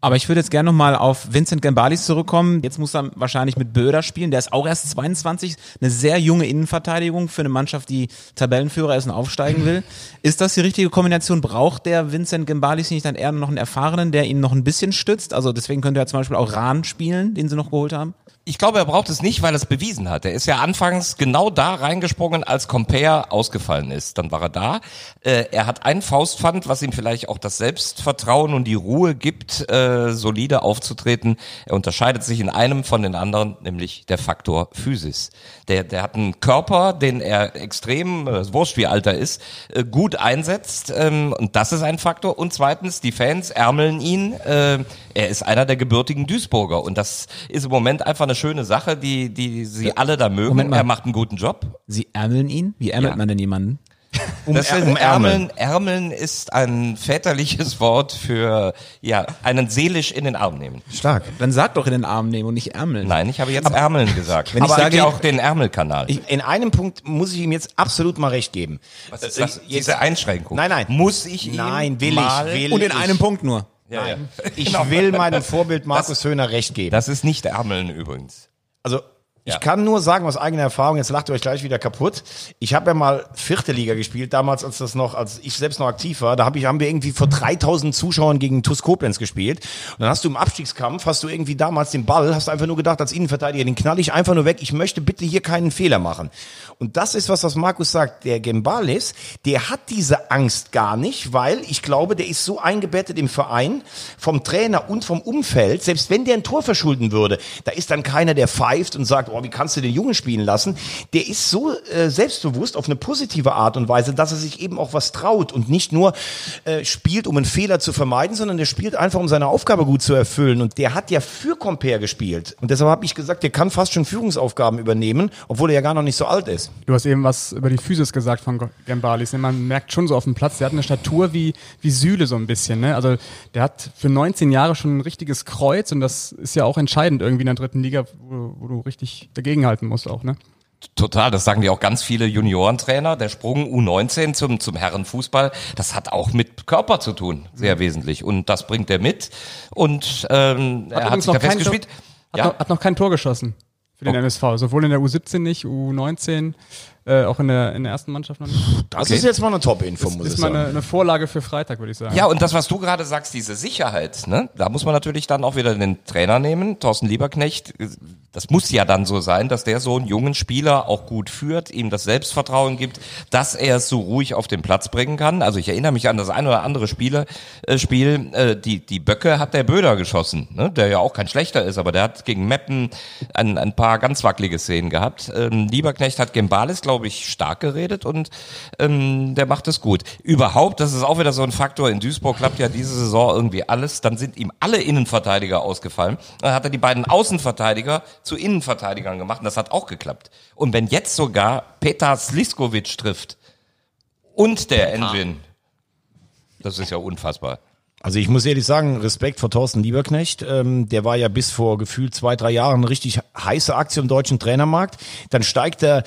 [SPEAKER 4] Aber ich würde jetzt gerne nochmal auf Vincent Gambalis zurückkommen. Jetzt muss er wahrscheinlich mit Böder spielen. Der ist auch erst 22. Eine sehr junge Innenverteidigung für eine Mannschaft, die Tabellenführer ist und aufsteigen will. Ist das die richtige Kombination? Braucht der Vincent Gambalis nicht dann eher noch einen Erfahrenen, der ihn noch ein bisschen stützt? Also deswegen könnte er zum Beispiel auch Rahn spielen, den sie noch geholt haben.
[SPEAKER 3] Ich glaube, er braucht es nicht, weil er es bewiesen hat. Er ist ja anfangs genau da reingesprungen, als Compare ausgefallen ist. Dann war er da. Äh, er hat ein Faustpfand, was ihm vielleicht auch das Selbstvertrauen und die Ruhe gibt, äh, solide aufzutreten. Er unterscheidet sich in einem von den anderen, nämlich der Faktor Physis. Der, der hat einen Körper, den er extrem, äh, wurscht wie alt er ist, äh, gut einsetzt. Ähm, und das ist ein Faktor. Und zweitens, die Fans ärmeln ihn. Äh, er ist einer der gebürtigen Duisburger. Und das ist im Moment einfach eine schöne Sache, die, die sie alle da mögen.
[SPEAKER 4] Moment mal.
[SPEAKER 3] Er macht einen guten Job.
[SPEAKER 4] Sie ärmeln ihn? Wie ärmelt
[SPEAKER 3] Ja.
[SPEAKER 4] man denn jemanden?
[SPEAKER 1] Um,
[SPEAKER 3] das ist
[SPEAKER 1] um
[SPEAKER 3] Ärmeln. Ärmeln ist ein väterliches Wort für ja einen seelisch in den Arm nehmen.
[SPEAKER 1] Stark.
[SPEAKER 4] Dann sag doch in den Arm nehmen und nicht ärmeln.
[SPEAKER 3] Nein, ich habe jetzt Ärmeln gesagt.
[SPEAKER 4] Wenn ich
[SPEAKER 3] Aber
[SPEAKER 4] sage-
[SPEAKER 3] ja auch den Ärmelkanal.
[SPEAKER 1] Ich, in einem Punkt muss ich ihm jetzt absolut mal recht geben.
[SPEAKER 3] Was ist das?
[SPEAKER 1] jetzt-
[SPEAKER 3] Diese Einschränkung.
[SPEAKER 1] Nein, nein.
[SPEAKER 3] Muss ich ihm
[SPEAKER 1] Nein, will ich,
[SPEAKER 3] mal
[SPEAKER 1] will
[SPEAKER 4] Und in
[SPEAKER 1] ich.
[SPEAKER 4] einem Punkt nur.
[SPEAKER 3] Ja, ja.
[SPEAKER 1] Ich
[SPEAKER 3] Genau.
[SPEAKER 1] will meinem Vorbild Markus Höhner recht geben.
[SPEAKER 3] Das ist nicht Ärmeln übrigens.
[SPEAKER 1] Also ich kann nur sagen aus eigener Erfahrung, jetzt lacht ihr euch gleich wieder kaputt. Ich habe ja mal vierte Liga gespielt, damals als das noch, als ich selbst noch aktiv war. Da hab ich, haben wir irgendwie vor 3000 Zuschauern gegen TuS Koblenz gespielt. Und dann hast du im Abstiegskampf, hast du irgendwie damals den Ball, hast du einfach nur gedacht als Innenverteidiger, den knall ich einfach nur weg. Ich möchte bitte hier keinen Fehler machen. Und das ist was, was Markus sagt. Der Gembalis, der hat diese Angst gar nicht, weil ich glaube, der ist so eingebettet im Verein, vom Trainer und vom Umfeld. Selbst wenn der ein Tor verschulden würde, da ist dann keiner, der pfeift und sagt, oh, wie kannst du den Jungen spielen lassen? Der ist so äh, selbstbewusst auf eine positive Art und Weise, dass er sich eben auch was traut und nicht nur äh, spielt, um einen Fehler zu vermeiden, sondern der spielt einfach, um seine Aufgabe gut zu erfüllen. Und der hat ja für Compare gespielt. Und deshalb habe ich gesagt, der kann fast schon Führungsaufgaben übernehmen, obwohl er ja gar noch nicht so alt ist.
[SPEAKER 2] Du hast eben was über die Physis gesagt von Gambalis. Ne? Man merkt schon so auf dem Platz, der hat eine Statur wie, wie Süle so ein bisschen. Ne? Also der hat für 19 Jahre schon ein richtiges Kreuz und das ist ja auch entscheidend irgendwie in der dritten Liga, wo, wo du richtig dagegenhalten musst auch. Ne?
[SPEAKER 3] Total, das sagen die auch ganz viele Juniorentrainer. Der Sprung U19 zum, zum Herrenfußball, das hat auch mit Körper zu tun, sehr wesentlich. Und das bringt er mit. Und ähm, er hat sich da festgespielt.
[SPEAKER 2] Tor, hat,
[SPEAKER 3] Ja,
[SPEAKER 2] noch, hat noch kein Tor geschossen für den MSV. Sowohl in der U17 nicht, U19, äh, auch in der, in der ersten Mannschaft noch nicht.
[SPEAKER 1] Das
[SPEAKER 3] Okay.
[SPEAKER 1] ist jetzt mal eine Top-Info,
[SPEAKER 2] Das
[SPEAKER 1] muss
[SPEAKER 2] ist
[SPEAKER 1] ich
[SPEAKER 2] mal
[SPEAKER 1] sagen.
[SPEAKER 2] eine, eine Vorlage für Freitag, würde ich sagen.
[SPEAKER 3] Ja, und das, was du gerade sagst, diese Sicherheit, ne, da muss man natürlich dann auch wieder den Trainer nehmen, Thorsten Lieberknecht. Das muss ja dann so sein, dass der so einen jungen Spieler auch gut führt, ihm das Selbstvertrauen gibt, dass er es so ruhig auf den Platz bringen kann. Also ich erinnere mich an das ein oder andere Spiele, äh, Spiel, äh, die, die Böcke hat der Böder geschossen, ne, der ja auch kein schlechter ist, aber der hat gegen Meppen ein, ein paar ganz wackelige Szenen gehabt. Ähm, Lieberknecht hat Gembalis, glaube ich, stark geredet und ähm, der macht es gut. Überhaupt, das ist auch wieder so ein Faktor, in Duisburg klappt ja diese Saison irgendwie alles, dann sind ihm alle Innenverteidiger ausgefallen. Dann hat er die beiden Außenverteidiger zu Innenverteidigern gemacht und das hat auch geklappt. Und wenn jetzt sogar Petar Sliskovic trifft und der Engine, das ist ja unfassbar.
[SPEAKER 1] Also ich muss ehrlich sagen, Respekt vor Thorsten Lieberknecht. Ähm, der war ja bis vor gefühlt zwei, drei Jahren eine richtig heiße Aktie im deutschen Trainermarkt. Dann steigt er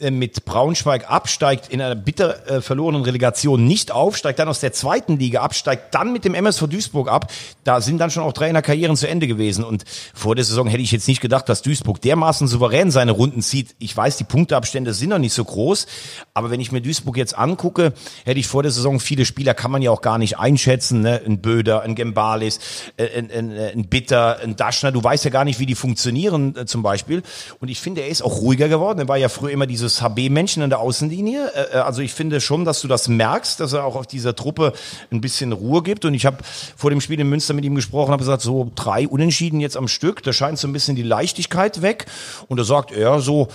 [SPEAKER 1] mit Braunschweig ab, steigt in einer bitter äh, verlorenen Relegation nicht auf, steigt dann aus der zweiten Liga ab, steigt dann mit dem MSV Duisburg ab. Da sind dann schon auch Trainerkarrieren zu Ende gewesen. Und vor der Saison hätte ich jetzt nicht gedacht, dass Duisburg dermaßen souverän seine Runden zieht. Ich weiß, die Punkteabstände sind noch nicht so groß, aber wenn ich mir Duisburg jetzt angucke, hätte ich vor der Saison viele Spieler kann man ja auch gar nicht einschätzen. Ne? Ein Böder, ein Gembalis, äh, ein, ein, ein Bitter, ein Daschner. Du weißt ja gar nicht, wie die funktionieren äh, zum Beispiel. Und ich finde, er ist auch ruhiger geworden. Er war ja früher immer dieses HB-Männchen an der Außenlinie. Äh, äh, also ich finde schon, dass du das merkst, dass er auch auf dieser Truppe ein bisschen Ruhe gibt. Und ich habe vor dem Spiel in Münster mit ihm gesprochen, habe gesagt, so drei Unentschieden jetzt am Stück. Da scheint so ein bisschen die Leichtigkeit weg. Und da sagt er so,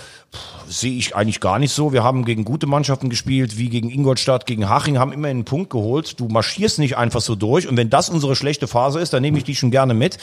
[SPEAKER 1] sehe ich eigentlich gar nicht so. Wir haben gegen gute Mannschaften gespielt, wie gegen Ingolstadt, gegen Haching, haben immer einen Punkt geholt. Du marschierst nicht einfach so durch. Und wenn das unsere schlechte Phase ist, dann nehme ich die schon gerne mit.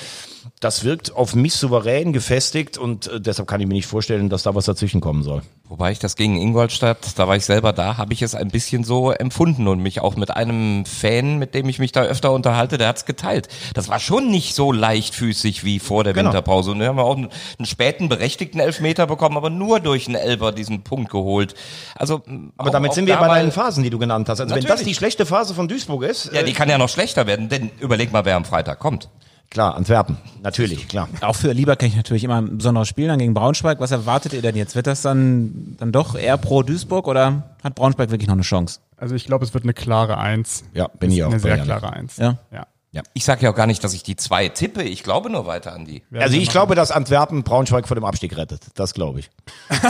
[SPEAKER 1] Das wirkt auf mich souverän gefestigt und äh, deshalb kann ich mir nicht vorstellen, dass da was dazwischen kommen soll.
[SPEAKER 3] Wobei ich das gegen Ingolstadt, da war ich selber da, habe ich es ein bisschen so empfunden und mich auch mit einem Fan, mit dem ich mich da öfter unterhalte, der hat's geteilt. Das war schon nicht so leichtfüßig wie vor der
[SPEAKER 1] Genau.
[SPEAKER 3] Winterpause. Und wir haben auch einen, einen späten berechtigten Elfmeter bekommen, aber nur durch einen Elber diesen Punkt geholt. Also,
[SPEAKER 1] Aber
[SPEAKER 3] auch-
[SPEAKER 1] damit
[SPEAKER 3] auch
[SPEAKER 1] sind wir bei deinen Phasen, die du genannt hast. Also wenn das
[SPEAKER 3] Natürlich.
[SPEAKER 1] die schlechte Phase von Duisburg ist,
[SPEAKER 3] Ja,
[SPEAKER 1] äh,
[SPEAKER 3] die kann ja noch schlechter werden, denn überleg mal, wer am Freitag kommt.
[SPEAKER 1] Klar, Antwerpen, natürlich, klar.
[SPEAKER 4] Auch für Lieberknecht natürlich immer ein besonderes Spiel dann gegen Braunschweig. Was erwartet ihr denn jetzt? Wird das dann, dann doch eher pro Duisburg oder hat Braunschweig wirklich noch eine Chance?
[SPEAKER 2] Also ich glaube, es wird eine klare Eins.
[SPEAKER 1] Ja, bin ich auch
[SPEAKER 2] Eine sehr klare Eins.
[SPEAKER 4] Ja?
[SPEAKER 2] ja.
[SPEAKER 3] Ich sage ja auch gar nicht, dass ich die zwei tippe. Ich glaube nur weiter an die.
[SPEAKER 1] Also ich glaube, dass Antwerpen Braunschweig vor dem Abstieg rettet. Das glaube ich.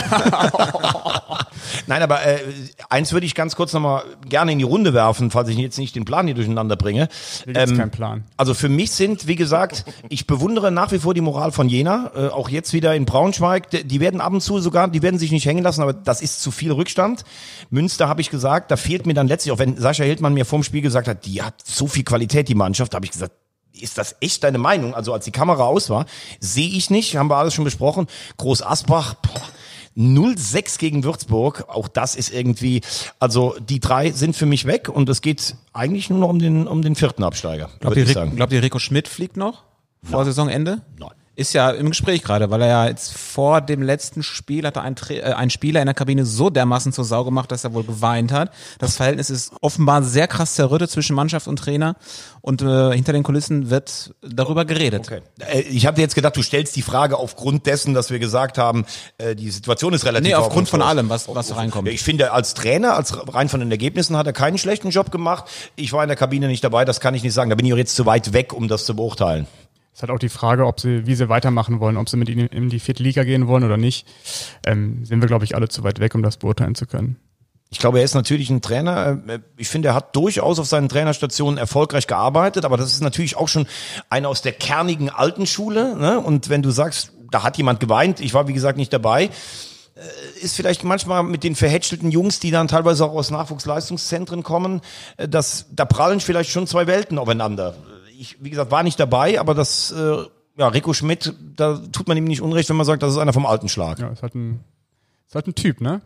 [SPEAKER 1] Nein, aber äh, eins würde ich ganz kurz nochmal gerne in die Runde werfen, falls ich jetzt nicht den Plan hier durcheinander bringe.
[SPEAKER 2] Hier gibt's keinen Plan.
[SPEAKER 1] Also für mich sind, wie gesagt, ich bewundere nach wie vor die Moral von Jena, äh, auch jetzt wieder in Braunschweig. Die werden ab und zu sogar, die werden sich nicht hängen lassen, aber das ist zu viel Rückstand. Münster habe ich gesagt, da fehlt mir dann letztlich, auch wenn Sascha Hildmann mir vorm Spiel gesagt hat, die hat so viel Qualität, die Mannschaft, da habe ich gesagt, ist das echt deine Meinung? Also als die Kamera aus war, sehe ich nicht, haben wir alles schon besprochen. Groß Asbach, boah, 0-6 gegen Würzburg. Auch das ist irgendwie, also die drei sind für mich weg und es geht eigentlich nur noch um den, um den vierten Absteiger.
[SPEAKER 4] Glaubt ihr, glaubt ihr, Rico Schmidt fliegt noch? Vor Saisonende?
[SPEAKER 1] Nein.
[SPEAKER 4] Ist ja im Gespräch gerade, weil er ja jetzt vor dem letzten Spiel hatte ein, äh, ein Spieler in der Kabine so dermaßen zur Sau gemacht, dass er wohl geweint hat. Das Verhältnis ist offenbar sehr krass zerrüttet zwischen Mannschaft und Trainer und äh, hinter den Kulissen wird darüber geredet.
[SPEAKER 1] Okay. Äh, Ich habe jetzt gedacht, du stellst die Frage aufgrund dessen, dass wir gesagt haben, äh, die Situation ist relativ
[SPEAKER 4] Nee, aufgrund von allem, was, was reinkommt.
[SPEAKER 1] Ich finde, als Trainer, als rein von den Ergebnissen hat er keinen schlechten Job gemacht. Ich war in der Kabine nicht dabei, das kann ich nicht sagen. Da bin ich auch jetzt zu weit weg, um das zu beurteilen.
[SPEAKER 2] Es ist halt auch die Frage, ob sie, wie sie weitermachen wollen, ob sie mit ihnen in die vierte Liga gehen wollen oder nicht. Ähm, sind wir, glaube ich, alle zu weit weg, um das beurteilen zu können.
[SPEAKER 1] Ich glaube, er ist natürlich ein Trainer. äh, Ich finde, er hat durchaus auf seinen Trainerstationen erfolgreich gearbeitet, aber das ist natürlich auch schon einer aus der kernigen alten Schule. Ne? Und wenn du sagst, da hat jemand geweint, ich war wie gesagt nicht dabei, äh, ist vielleicht manchmal mit den verhätschelten Jungs, die dann teilweise auch aus Nachwuchsleistungszentren kommen, äh, dass da prallen vielleicht schon zwei Welten aufeinander. Ich, wie gesagt, war nicht dabei, aber das, äh, ja, Rico Schmidt, da tut man ihm nicht unrecht, wenn man sagt, das ist einer vom alten Schlag.
[SPEAKER 2] Ja, ist halt ein, ist halt ein Typ, ne?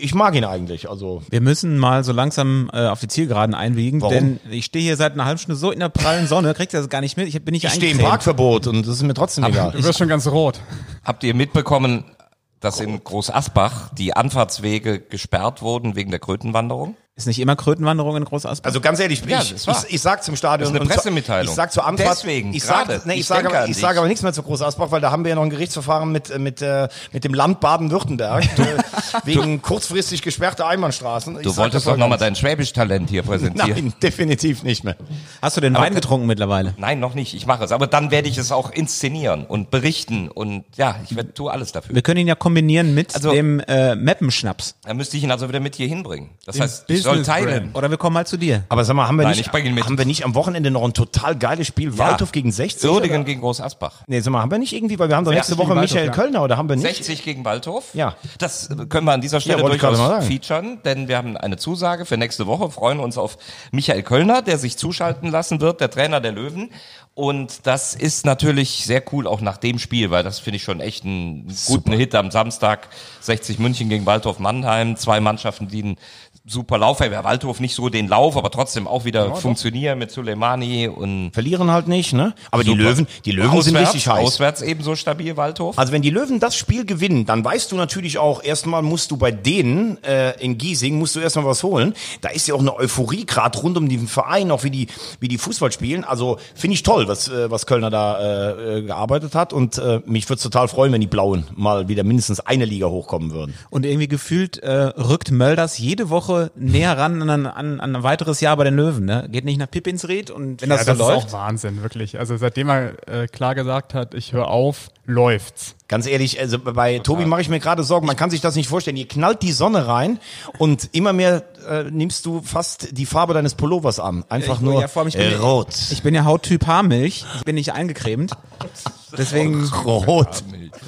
[SPEAKER 1] Ich mag ihn eigentlich, also.
[SPEAKER 4] Wir müssen mal so langsam äh, auf die Zielgeraden einbiegen,
[SPEAKER 1] Warum?
[SPEAKER 4] denn ich stehe hier seit einer halben Stunde so in der prallen Sonne, kriegt ihr das gar nicht mit. Ich bin nicht
[SPEAKER 1] Ich stehe im. Parkverbot und das ist mir trotzdem egal.
[SPEAKER 2] Du wirst schon ganz rot.
[SPEAKER 3] Habt ihr mitbekommen, dass in Groß Asbach die Anfahrtswege gesperrt wurden wegen der Krötenwanderung?
[SPEAKER 4] Ist nicht immer Krötenwanderung in Großasbach?
[SPEAKER 1] Also ganz ehrlich,
[SPEAKER 3] Ja,
[SPEAKER 1] ich, ich, ich sag zum Stadion.
[SPEAKER 3] Das ist eine
[SPEAKER 1] zu-
[SPEAKER 3] Pressemitteilung.
[SPEAKER 1] Ich sag zur Anfahrt.
[SPEAKER 3] Deswegen,
[SPEAKER 1] ich sag,
[SPEAKER 3] gerade.
[SPEAKER 1] nee, ich,
[SPEAKER 3] Ich
[SPEAKER 1] sage aber, ich sage aber nichts mehr zu Groß Asbach, weil da haben wir ja noch ein Gerichtsverfahren mit, äh, mit, äh, mit dem Land Baden-Württemberg wegen kurzfristig gesperrter Einbahnstraßen. Ich
[SPEAKER 3] Du
[SPEAKER 1] sag
[SPEAKER 3] wolltest doch nochmal dein Schwäbisch-Talent hier präsentieren.
[SPEAKER 1] Nein, definitiv nicht mehr.
[SPEAKER 4] Hast du den Wein getrunken mittlerweile?
[SPEAKER 3] Nein, noch nicht. Ich mache es. Aber dann werde ich es auch inszenieren und berichten und ja, ich werd, tue alles dafür.
[SPEAKER 4] Wir können ihn ja kombinieren mit
[SPEAKER 3] Also-
[SPEAKER 4] dem äh, Meppenschnaps.
[SPEAKER 3] Dann müsste ich ihn also wieder mit hier hinbringen. Das heißt, ich soll
[SPEAKER 2] Business
[SPEAKER 3] teilen.
[SPEAKER 4] Oder wir kommen mal zu dir.
[SPEAKER 1] Aber sag mal, haben wir,
[SPEAKER 3] Nein,
[SPEAKER 1] nicht,
[SPEAKER 3] ich
[SPEAKER 1] haben wir nicht am Wochenende noch ein total geiles Spiel? Waldhof gegen 60?
[SPEAKER 3] Uerdingen
[SPEAKER 1] oder?
[SPEAKER 3] gegen Groß Asbach.
[SPEAKER 1] Nee, sag mal, haben wir nicht irgendwie, weil wir haben doch nächste
[SPEAKER 2] 60
[SPEAKER 1] Woche
[SPEAKER 2] Waldhof,
[SPEAKER 1] Michael
[SPEAKER 2] ja.
[SPEAKER 1] Kölner, oder haben wir nicht?
[SPEAKER 3] 60 gegen Waldhof.
[SPEAKER 1] Ja.
[SPEAKER 3] Das können wir an dieser Stelle
[SPEAKER 1] Ja, ich
[SPEAKER 3] durchaus featuren, denn wir haben eine Zusage für nächste Woche, freuen uns auf Michael Kölner, der sich zuschalten lassen wird, der Trainer der Löwen. Und das ist natürlich sehr cool auch nach dem Spiel, weil das finde ich schon echt einen guten Hit am Samstag. 60 München gegen Waldhof Mannheim, zwei Mannschaften, die einen super Lauf. Ja, Waldhof nicht so den Lauf, aber trotzdem auch wieder funktionieren mit Suleimani und
[SPEAKER 1] Verlieren halt nicht, ne? Aber die. Löwen, die Löwen sind
[SPEAKER 3] auswärts,
[SPEAKER 1] richtig heiß.
[SPEAKER 3] Auswärts ebenso stabil, Waldhof.
[SPEAKER 1] Also wenn die Löwen das Spiel gewinnen, dann weißt du natürlich auch, erstmal musst du bei denen äh, in Giesing, musst du erstmal was holen. Da ist ja auch eine Euphorie gerade rund um den Verein, auch wie die, wie die Fußball spielen. Also finde ich toll, was, äh, was Kölner da äh, äh, gearbeitet hat. Und äh, mich würde total freuen, wenn die Blauen mal wieder mindestens eine Liga hochkommen würden.
[SPEAKER 4] Und irgendwie gefühlt äh, rückt Mölders jede Woche näher ran an, an, an ein weiteres Jahr bei den Löwen. Ne? Geht nicht nach Pippinsried und wenn das
[SPEAKER 2] ja,
[SPEAKER 4] so
[SPEAKER 2] das
[SPEAKER 4] läuft.
[SPEAKER 2] ist auch Wahnsinn, wirklich. Also seitdem er äh, klar gesagt hat, ich höre auf, läuft's.
[SPEAKER 1] Ganz ehrlich, also bei Tobi mache ich mir gerade Sorgen, man kann sich das nicht vorstellen. Hier knallt die Sonne rein und immer mehr äh, nimmst du fast die Farbe deines Pullovers an. Einfach
[SPEAKER 4] Ich-
[SPEAKER 1] nur
[SPEAKER 4] ja, allem, ich bin-
[SPEAKER 1] rot.
[SPEAKER 4] Ich bin ja Hauttyp Haarmilch. Ich bin nicht eingecremt. Deswegen
[SPEAKER 1] Rot.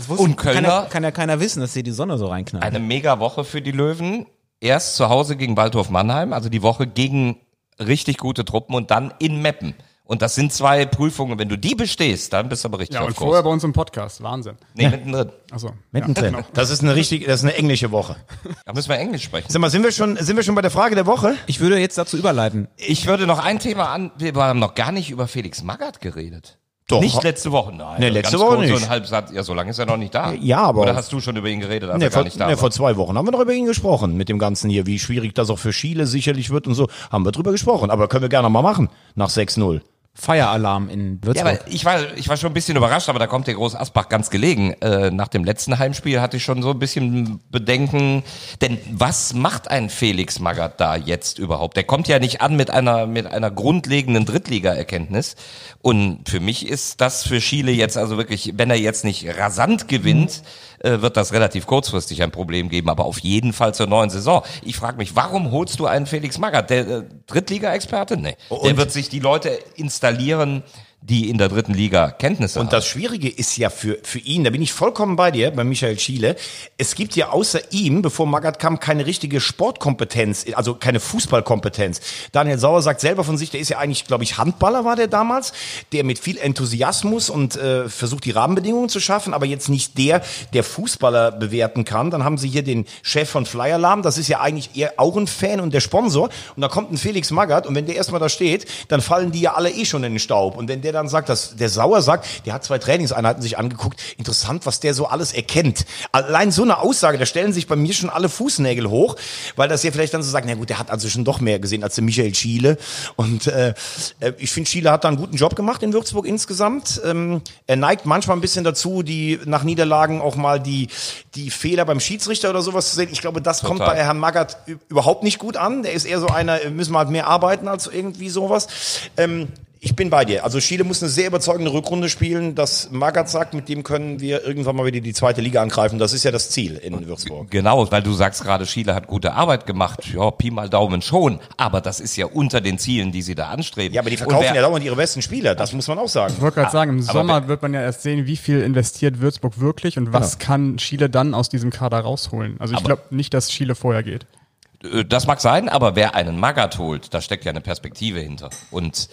[SPEAKER 4] das
[SPEAKER 3] Und
[SPEAKER 4] kann, ja,
[SPEAKER 3] Kölner?
[SPEAKER 4] kann ja keiner wissen, dass hier die Sonne so reinknallt.
[SPEAKER 3] Eine mega Woche für die Löwen. Erst zu Hause gegen Waldhof Mannheim, also die Woche gegen richtig gute Truppen und dann in Meppen. Und das sind zwei Prüfungen. Wenn du die bestehst, dann bist du aber richtig
[SPEAKER 2] Ja,
[SPEAKER 3] auf
[SPEAKER 2] und
[SPEAKER 3] Kurs.
[SPEAKER 2] vorher bei uns im Podcast. Wahnsinn.
[SPEAKER 3] Nee, mittendrin.
[SPEAKER 2] Achso.
[SPEAKER 1] Mittendrin. Das ist eine richtig, das ist eine englische Woche.
[SPEAKER 3] Da müssen wir Englisch sprechen.
[SPEAKER 1] Sag mal, sind wir schon, sind wir schon bei der Frage der Woche?
[SPEAKER 4] Ich würde jetzt dazu überleiten.
[SPEAKER 3] Ich würde noch ein Thema an. Wir haben noch gar nicht über Felix Magath geredet.
[SPEAKER 1] Doch.
[SPEAKER 3] Nicht letzte Woche, nein.
[SPEAKER 1] Nee, letzte
[SPEAKER 3] Ganz
[SPEAKER 1] Woche nicht.
[SPEAKER 3] So ein Halbsatz. Ja, so lange ist er noch nicht da.
[SPEAKER 1] Ja, aber-
[SPEAKER 3] Oder hast du schon über ihn geredet, als
[SPEAKER 1] Nee,
[SPEAKER 3] er gar
[SPEAKER 1] vor,
[SPEAKER 3] nicht da
[SPEAKER 1] nee,
[SPEAKER 3] war?
[SPEAKER 1] vor zwei Wochen haben wir noch über ihn gesprochen, mit dem Ganzen hier, wie schwierig das auch für Schiele sicherlich wird und so. Haben wir drüber gesprochen. Aber können wir gerne mal machen, nach 6-0.
[SPEAKER 4] Feieralarm in
[SPEAKER 3] Ja,
[SPEAKER 4] Würzburg.
[SPEAKER 3] aber ich war, ich war schon ein bisschen überrascht, aber da kommt der Groß Asbach ganz gelegen. Äh, nach dem letzten Heimspiel hatte ich schon so ein bisschen Bedenken, denn was macht ein Felix Magath da jetzt überhaupt? Der kommt ja nicht an mit einer, mit einer grundlegenden Drittliga-Erkenntnis. Und für mich ist das für Schiele jetzt also wirklich, wenn er jetzt nicht rasant gewinnt, äh, wird das relativ kurzfristig ein Problem geben, aber auf jeden Fall zur neuen Saison. Ich frage mich, warum holst du einen Felix Magath? Der äh, Drittliga-Experte? Nee. Der wird sich die Leute installieren, die in der dritten Liga Kenntnisse
[SPEAKER 1] Und
[SPEAKER 3] haben.
[SPEAKER 1] das Schwierige ist ja für, für ihn, da bin ich vollkommen bei dir, bei Michael Schiele, es gibt ja außer ihm, bevor Magath kam, keine richtige Sportkompetenz, also keine Fußballkompetenz. Daniel Sauer sagt selber von sich, der ist ja eigentlich, glaube ich, Handballer war der damals, der mit viel Enthusiasmus und äh, versucht, die Rahmenbedingungen zu schaffen, aber jetzt nicht der, der Fußballer bewerten kann. Dann haben sie hier den Chef von Flyer Alarm, das ist ja eigentlich eher auch ein Fan und der Sponsor. Und da kommt ein Felix Magath und wenn der erstmal da steht, dann fallen die ja alle eh schon in den Staub. Und wenn der dann sagt, dass der Sauer sagt, der hat zwei Trainingseinheiten sich angeguckt, interessant, was der so alles erkennt. Allein so eine Aussage, da stellen sich bei mir schon alle Fußnägel hoch, weil das ja vielleicht dann so sagt, na gut, der hat also schon doch mehr gesehen als der Michael Schiele. Und äh, äh, ich finde, Schiele hat da einen guten Job gemacht in Würzburg insgesamt. Ähm, er neigt manchmal ein bisschen dazu, die nach Niederlagen auch mal die, die Fehler beim Schiedsrichter oder sowas zu sehen. Ich glaube, das kommt bei Herrn Magath überhaupt nicht gut an. Der ist eher so einer, äh, müssen wir halt mehr arbeiten als irgendwie sowas. Ähm, ich bin bei dir. Also Schiele muss eine sehr überzeugende Rückrunde spielen, dass Magath sagt, mit dem können wir irgendwann mal wieder die zweite Liga angreifen. Das ist ja das Ziel in Würzburg.
[SPEAKER 3] Genau, weil du sagst gerade, Schiele hat gute Arbeit gemacht. Ja, Pi mal Daumen schon. Aber das ist ja unter den Zielen, die sie da anstreben.
[SPEAKER 1] Ja, aber die verkaufen
[SPEAKER 3] wer-
[SPEAKER 1] ja dauernd ihre besten Spieler. Das muss man auch sagen.
[SPEAKER 2] Ich wollte gerade sagen, im
[SPEAKER 3] aber
[SPEAKER 2] Sommer wird man ja erst sehen, wie viel investiert Würzburg wirklich und was kann Chile dann aus diesem Kader rausholen. Also ich glaube nicht, dass Chile vorher geht.
[SPEAKER 3] Äh, Das mag sein, aber wer einen Magath holt, da steckt ja eine Perspektive hinter. Und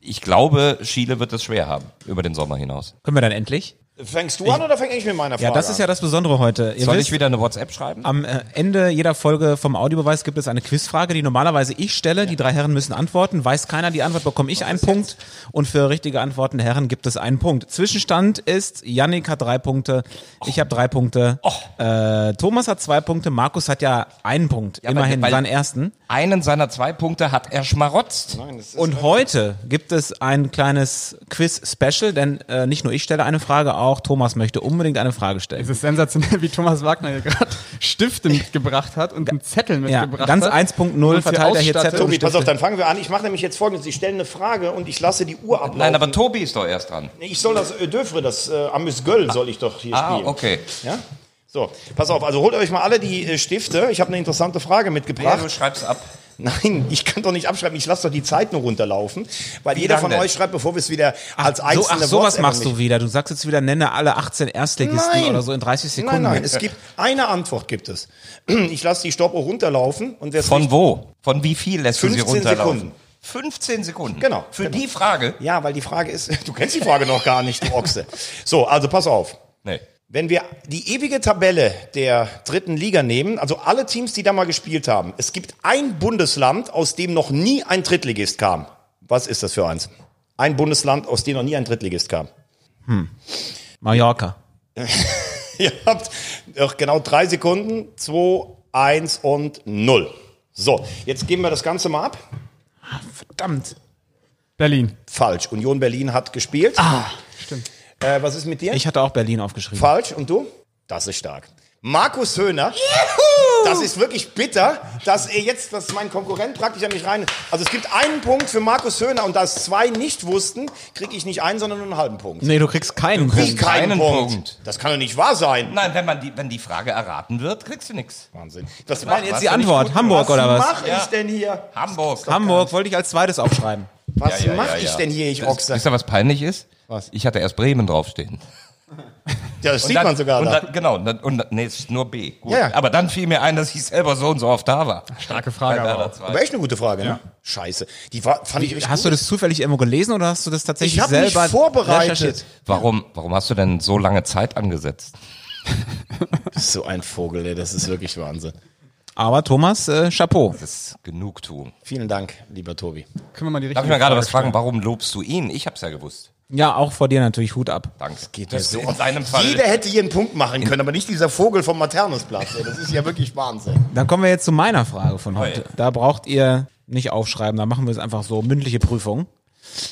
[SPEAKER 3] ich glaube, Schiele wird es schwer haben über den Sommer hinaus.
[SPEAKER 4] Können wir dann endlich?
[SPEAKER 1] Fängst du an oder fäng ich mit meiner Frage
[SPEAKER 4] Ja, das ist ja das Besondere heute. Ihr
[SPEAKER 3] Soll
[SPEAKER 4] wisst,
[SPEAKER 3] ich wieder eine WhatsApp schreiben?
[SPEAKER 4] Am äh, Ende jeder Folge vom Audiobeweis gibt es eine Quizfrage, die normalerweise ich stelle. Die drei Herren müssen antworten. Weiß keiner die Antwort, bekomme ich einen Punkt. Und für richtige Antworten der Herren gibt es einen Punkt. Zwischenstand ist, Yannick hat drei Punkte, ich habe drei Punkte, äh, Thomas hat zwei Punkte, Markus hat ja einen Punkt,
[SPEAKER 3] Ja,
[SPEAKER 4] immerhin
[SPEAKER 3] weil-
[SPEAKER 4] seinen ersten.
[SPEAKER 3] Einen seiner zwei Punkte hat er schmarotzt.
[SPEAKER 4] Und heute gibt es ein kleines Quiz-Special, denn äh, nicht nur ich stelle eine Frage, auch Thomas möchte unbedingt eine Frage stellen.
[SPEAKER 2] Es ist sensationell, wie Thomas Wagner hier gerade Stifte mitgebracht hat und einen Zettel
[SPEAKER 4] Ja,
[SPEAKER 2] mitgebracht
[SPEAKER 4] ganz
[SPEAKER 2] hat.
[SPEAKER 4] 1.0
[SPEAKER 2] Und uns
[SPEAKER 4] verteilt er hier. Zettel.
[SPEAKER 1] Tobi, pass auf, dann fangen wir an. Ich mache nämlich jetzt folgendes. Ich stelle eine Frage und ich lasse die Uhr ablaufen.
[SPEAKER 3] Nein, aber Tobi ist doch erst dran.
[SPEAKER 1] Ich soll das, äh, Döfre, das äh, Amüs Göll soll ich doch hier
[SPEAKER 3] Ah,
[SPEAKER 1] spielen.
[SPEAKER 3] okay.
[SPEAKER 1] Ja? So, pass auf, also holt euch mal alle die äh, Stifte. Ich habe eine interessante Frage
[SPEAKER 3] Ja,
[SPEAKER 1] mitgebracht.
[SPEAKER 3] du schreibst ab.
[SPEAKER 1] Nein, ich kann doch nicht abschreiben. Ich lasse doch die Zeit nur runterlaufen. Weil jeder
[SPEAKER 3] lang
[SPEAKER 1] von
[SPEAKER 3] denn?
[SPEAKER 1] euch schreibt, bevor wir es wieder als
[SPEAKER 4] So,
[SPEAKER 1] einzelne
[SPEAKER 4] ach, sowas machst du wieder. Du sagst jetzt wieder, nenne alle 18 Erstligisten
[SPEAKER 1] Nein.
[SPEAKER 4] oder so in 30 Sekunden.
[SPEAKER 1] Nein, nein, es gibt eine Antwort gibt es. Ich lasse die Stoppuhr runterlaufen und wer es
[SPEAKER 3] Von wo? Von wie viel lässt du sie
[SPEAKER 1] 15
[SPEAKER 3] runterlaufen?
[SPEAKER 1] Sekunden.
[SPEAKER 3] 15 Sekunden.
[SPEAKER 1] Genau,
[SPEAKER 3] Für
[SPEAKER 1] genau.
[SPEAKER 3] die Frage?
[SPEAKER 1] Ja, weil die Frage ist, du kennst die Frage noch gar nicht, du Ochse. So, also pass auf.
[SPEAKER 3] Nee.
[SPEAKER 1] Wenn wir die ewige Tabelle der dritten Liga nehmen, also alle Teams, die da mal gespielt haben, es gibt ein Bundesland, aus dem noch nie ein Drittligist kam. Was ist das für eins? Ein Bundesland, aus dem noch nie ein Drittligist kam.
[SPEAKER 4] Mallorca.
[SPEAKER 1] Ihr habt noch genau drei Sekunden. Zwei, eins und null. So, jetzt geben wir das Ganze mal ab.
[SPEAKER 4] Verdammt.
[SPEAKER 2] Berlin.
[SPEAKER 1] Falsch. Union Berlin hat gespielt. Ah,
[SPEAKER 2] Stimmt.
[SPEAKER 1] Äh, was ist mit dir?
[SPEAKER 4] Ich hatte auch Berlin aufgeschrieben.
[SPEAKER 1] Falsch. Und du? Das ist stark. Markus Höhner. Das ist wirklich bitter, dass er jetzt, dass mein Konkurrent praktisch an mich rein. Also es gibt einen Punkt für Markus Höhner und da es zwei nicht wussten, kriege ich nicht einen, sondern nur einen halben Punkt.
[SPEAKER 4] Nee, du kriegst keinen
[SPEAKER 1] Wie
[SPEAKER 4] Punkt.
[SPEAKER 1] keinen
[SPEAKER 3] keinen
[SPEAKER 1] Punkt.
[SPEAKER 3] Punkt.
[SPEAKER 1] Das kann doch nicht wahr sein.
[SPEAKER 3] Nein, wenn, man die, wenn die Frage erraten wird, kriegst du nichts.
[SPEAKER 1] Wahnsinn. Das
[SPEAKER 4] Nein,
[SPEAKER 1] macht
[SPEAKER 4] jetzt
[SPEAKER 3] was
[SPEAKER 4] die Antwort.
[SPEAKER 3] gut
[SPEAKER 4] Hamburg oder was?
[SPEAKER 1] mache ich denn hier?
[SPEAKER 3] Hamburg.
[SPEAKER 4] Hamburg wollte ich als zweites aufschreiben.
[SPEAKER 1] Was
[SPEAKER 3] Ja, ja,
[SPEAKER 1] mache
[SPEAKER 3] ja,
[SPEAKER 1] ich
[SPEAKER 3] ja.
[SPEAKER 1] denn hier, ich Ochse?
[SPEAKER 3] Wisst ihr, was peinlich ist?
[SPEAKER 1] Was?
[SPEAKER 3] Ich hatte erst Bremen draufstehen.
[SPEAKER 1] Ja, das
[SPEAKER 3] Und
[SPEAKER 1] sieht
[SPEAKER 3] dann-
[SPEAKER 1] man sogar
[SPEAKER 3] und
[SPEAKER 1] da.
[SPEAKER 3] dann, Genau, und, dann, und nee, es ist nur B. Gut.
[SPEAKER 1] Ja, ja.
[SPEAKER 3] Aber dann fiel mir ein, dass ich selber so und so oft da war.
[SPEAKER 2] Starke Frage aber
[SPEAKER 3] zwei.
[SPEAKER 1] Aber echt eine gute Frage, ne? Scheiße. Die war, fand ich richtig
[SPEAKER 4] Hast du
[SPEAKER 1] gut.
[SPEAKER 4] das zufällig irgendwo gelesen oder hast du das tatsächlich
[SPEAKER 1] Ich habe mich
[SPEAKER 4] selber
[SPEAKER 1] vorbereitet.
[SPEAKER 3] Warum, warum hast du denn so lange Zeit angesetzt?
[SPEAKER 1] So ein Vogel, ey, das ist wirklich Wahnsinn.
[SPEAKER 4] Aber Thomas, äh, Chapeau.
[SPEAKER 3] Das ist Genugtuung.
[SPEAKER 1] Vielen Dank, lieber Tobi.
[SPEAKER 2] Können wir mal die richtige
[SPEAKER 3] Darf ich mal gerade was
[SPEAKER 2] Frage
[SPEAKER 3] fragen? Warum lobst du ihn? Ich hab's ja gewusst.
[SPEAKER 4] Ja, auch vor dir natürlich Hut ab.
[SPEAKER 3] Danke.
[SPEAKER 1] Geht
[SPEAKER 3] das
[SPEAKER 1] so.
[SPEAKER 3] in deinem Fall.
[SPEAKER 1] Jeder hätte hier einen Punkt machen können, aber nicht dieser Vogel vom Maternusplatz. Ey. Das ist ja wirklich Wahnsinn.
[SPEAKER 4] Dann kommen wir jetzt zu meiner Frage von heute. Da braucht ihr nicht aufschreiben, da machen wir es einfach so, mündliche Prüfung.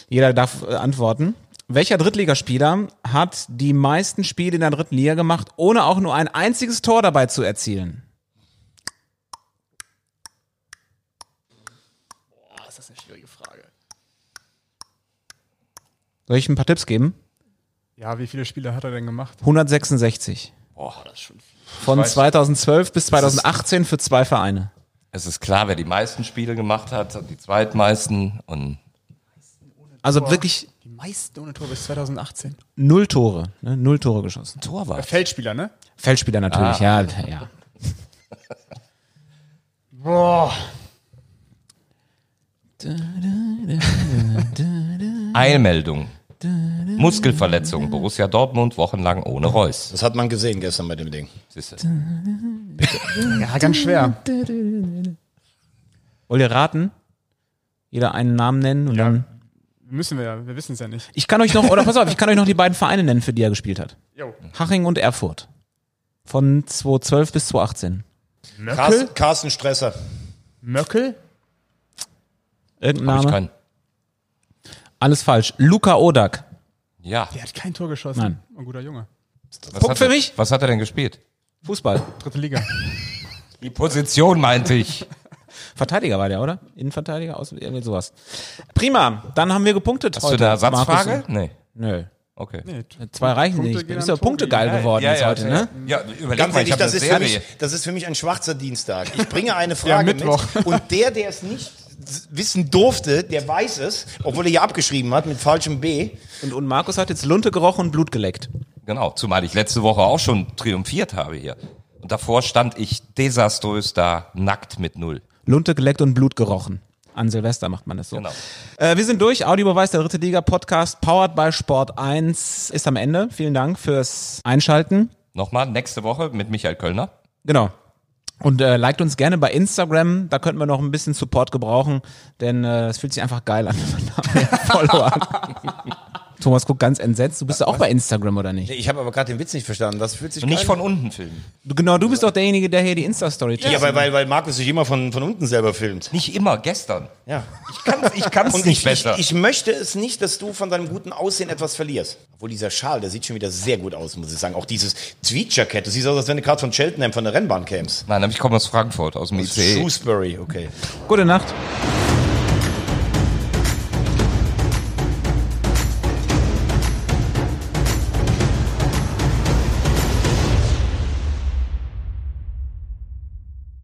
[SPEAKER 4] Jeder darf äh, antworten. Welcher Drittligaspieler hat die meisten Spiele in der dritten Liga gemacht, ohne auch nur ein einziges Tor dabei zu erzielen?
[SPEAKER 2] Das ist eine schwierige Frage.
[SPEAKER 4] Soll ich ein paar Tipps geben?
[SPEAKER 2] Ja, wie viele Spiele hat er denn gemacht?
[SPEAKER 4] 166.
[SPEAKER 3] Boah, das ist schon
[SPEAKER 4] Von
[SPEAKER 3] weiß.
[SPEAKER 4] 2012 bis 2018 für zwei Vereine.
[SPEAKER 3] Es ist klar, wer die meisten Spiele gemacht hat, die zweitmeisten und
[SPEAKER 4] Also wirklich
[SPEAKER 2] Meisten ohne Tor bis 2018.
[SPEAKER 4] Null Tore, ne? Null Tore geschossen.
[SPEAKER 3] Torwart.
[SPEAKER 2] Feldspieler, ne?
[SPEAKER 4] Feldspieler natürlich, ja, ja.
[SPEAKER 2] Boah.
[SPEAKER 3] Eilmeldung. Muskelverletzung. Borussia Dortmund wochenlang ohne Reus.
[SPEAKER 1] Das hat man gesehen gestern bei dem Ding.
[SPEAKER 3] Siehste.
[SPEAKER 2] Ja, ganz schwer.
[SPEAKER 4] Wollt ihr raten? Jeder einen Namen nennen und dann.
[SPEAKER 2] Müssen wir ja, wir wissen es ja nicht.
[SPEAKER 4] Ich kann euch noch, oder pass auf, ich kann euch noch die beiden Vereine nennen, für die er gespielt hat.
[SPEAKER 2] Jo.
[SPEAKER 4] Haching und Erfurt. Von 2012 bis 2018.
[SPEAKER 2] Möckel?
[SPEAKER 1] Carsten, Stresser.
[SPEAKER 2] Möckel?
[SPEAKER 4] Irgendein
[SPEAKER 3] Hab ich
[SPEAKER 4] Name? Alles falsch. Luca Odak.
[SPEAKER 3] Ja.
[SPEAKER 2] Der hat kein Tor geschossen.
[SPEAKER 4] Nein.
[SPEAKER 2] Ein guter Junge.
[SPEAKER 3] Was
[SPEAKER 4] Punkt für
[SPEAKER 3] er,
[SPEAKER 4] mich.
[SPEAKER 3] Was hat er denn gespielt?
[SPEAKER 4] Fußball.
[SPEAKER 2] Dritte Liga.
[SPEAKER 3] Die Position meinte ich.
[SPEAKER 4] Verteidiger war der, oder? Innenverteidiger, aus irgendwie sowas. Prima, dann haben wir gepunktet
[SPEAKER 3] Hast
[SPEAKER 4] heute.
[SPEAKER 3] du eine Ersatzfrage?
[SPEAKER 4] Markus.
[SPEAKER 3] Nee.
[SPEAKER 4] Nö.
[SPEAKER 3] Okay.
[SPEAKER 2] Nee,
[SPEAKER 4] Zwei reichen
[SPEAKER 2] Punkte
[SPEAKER 4] nicht. Du
[SPEAKER 2] gehen
[SPEAKER 4] bist
[SPEAKER 2] an
[SPEAKER 4] ja punktegeil
[SPEAKER 2] Tobi.
[SPEAKER 4] geworden jetzt heute, ne?
[SPEAKER 3] Ja, überleg
[SPEAKER 1] Ganz
[SPEAKER 3] mal, ich
[SPEAKER 1] ehrlich, das ist, für mich, das ist für mich ein schwarzer Dienstag. Ich bringe eine Frage
[SPEAKER 2] Mittwoch.
[SPEAKER 1] mit und der, der es nicht wissen durfte, der weiß es, obwohl er hier abgeschrieben hat mit falschem B.
[SPEAKER 4] Und, und Markus hat jetzt Lunte gerochen und Blut geleckt.
[SPEAKER 3] Genau, zumal ich letzte Woche auch schon triumphiert habe hier. Und davor stand ich desaströs da, nackt mit Null.
[SPEAKER 4] Lunte geleckt und Blut gerochen. An Silvester macht man das so.
[SPEAKER 3] Genau.
[SPEAKER 4] Äh, wir sind durch. Audiobeweis der dritte Liga Podcast, powered by Sport 1, ist am Ende. Vielen Dank fürs Einschalten.
[SPEAKER 3] Nochmal, nächste Woche mit Michael Kölner.
[SPEAKER 4] Genau. Und äh, liked uns gerne bei Instagram, da könnten wir noch ein bisschen Support gebrauchen, denn äh, es fühlt sich einfach geil an, wenn man da mehr Follower hat. Thomas guckt ganz entsetzt. Du bist ja auch bei Instagram, oder nicht?
[SPEAKER 1] Ich habe aber gerade den Witz nicht verstanden. Das fühlt sich
[SPEAKER 3] Und nicht von unten filmen.
[SPEAKER 4] Du, genau, du bist doch derjenige, der hier die Insta-Story
[SPEAKER 1] Ja, weil, weil, weil Markus sich immer von, von unten selber filmt.
[SPEAKER 3] Nicht immer, gestern.
[SPEAKER 1] Ja.
[SPEAKER 3] Ich kann's, ich kann's nicht
[SPEAKER 1] ich,
[SPEAKER 3] besser.
[SPEAKER 1] Ich, ich möchte es nicht, dass du von deinem guten Aussehen etwas verlierst. Obwohl dieser Schal, der sieht schon wieder sehr gut aus, muss ich sagen. Auch dieses Tweed-Jackett, du siehst aus, als wenn du gerade von Cheltenham von der Rennbahn kämst.
[SPEAKER 3] Nein, aber ich komme aus Frankfurt, aus dem ICE.
[SPEAKER 1] Shrewsbury, okay.
[SPEAKER 4] Gute Nacht.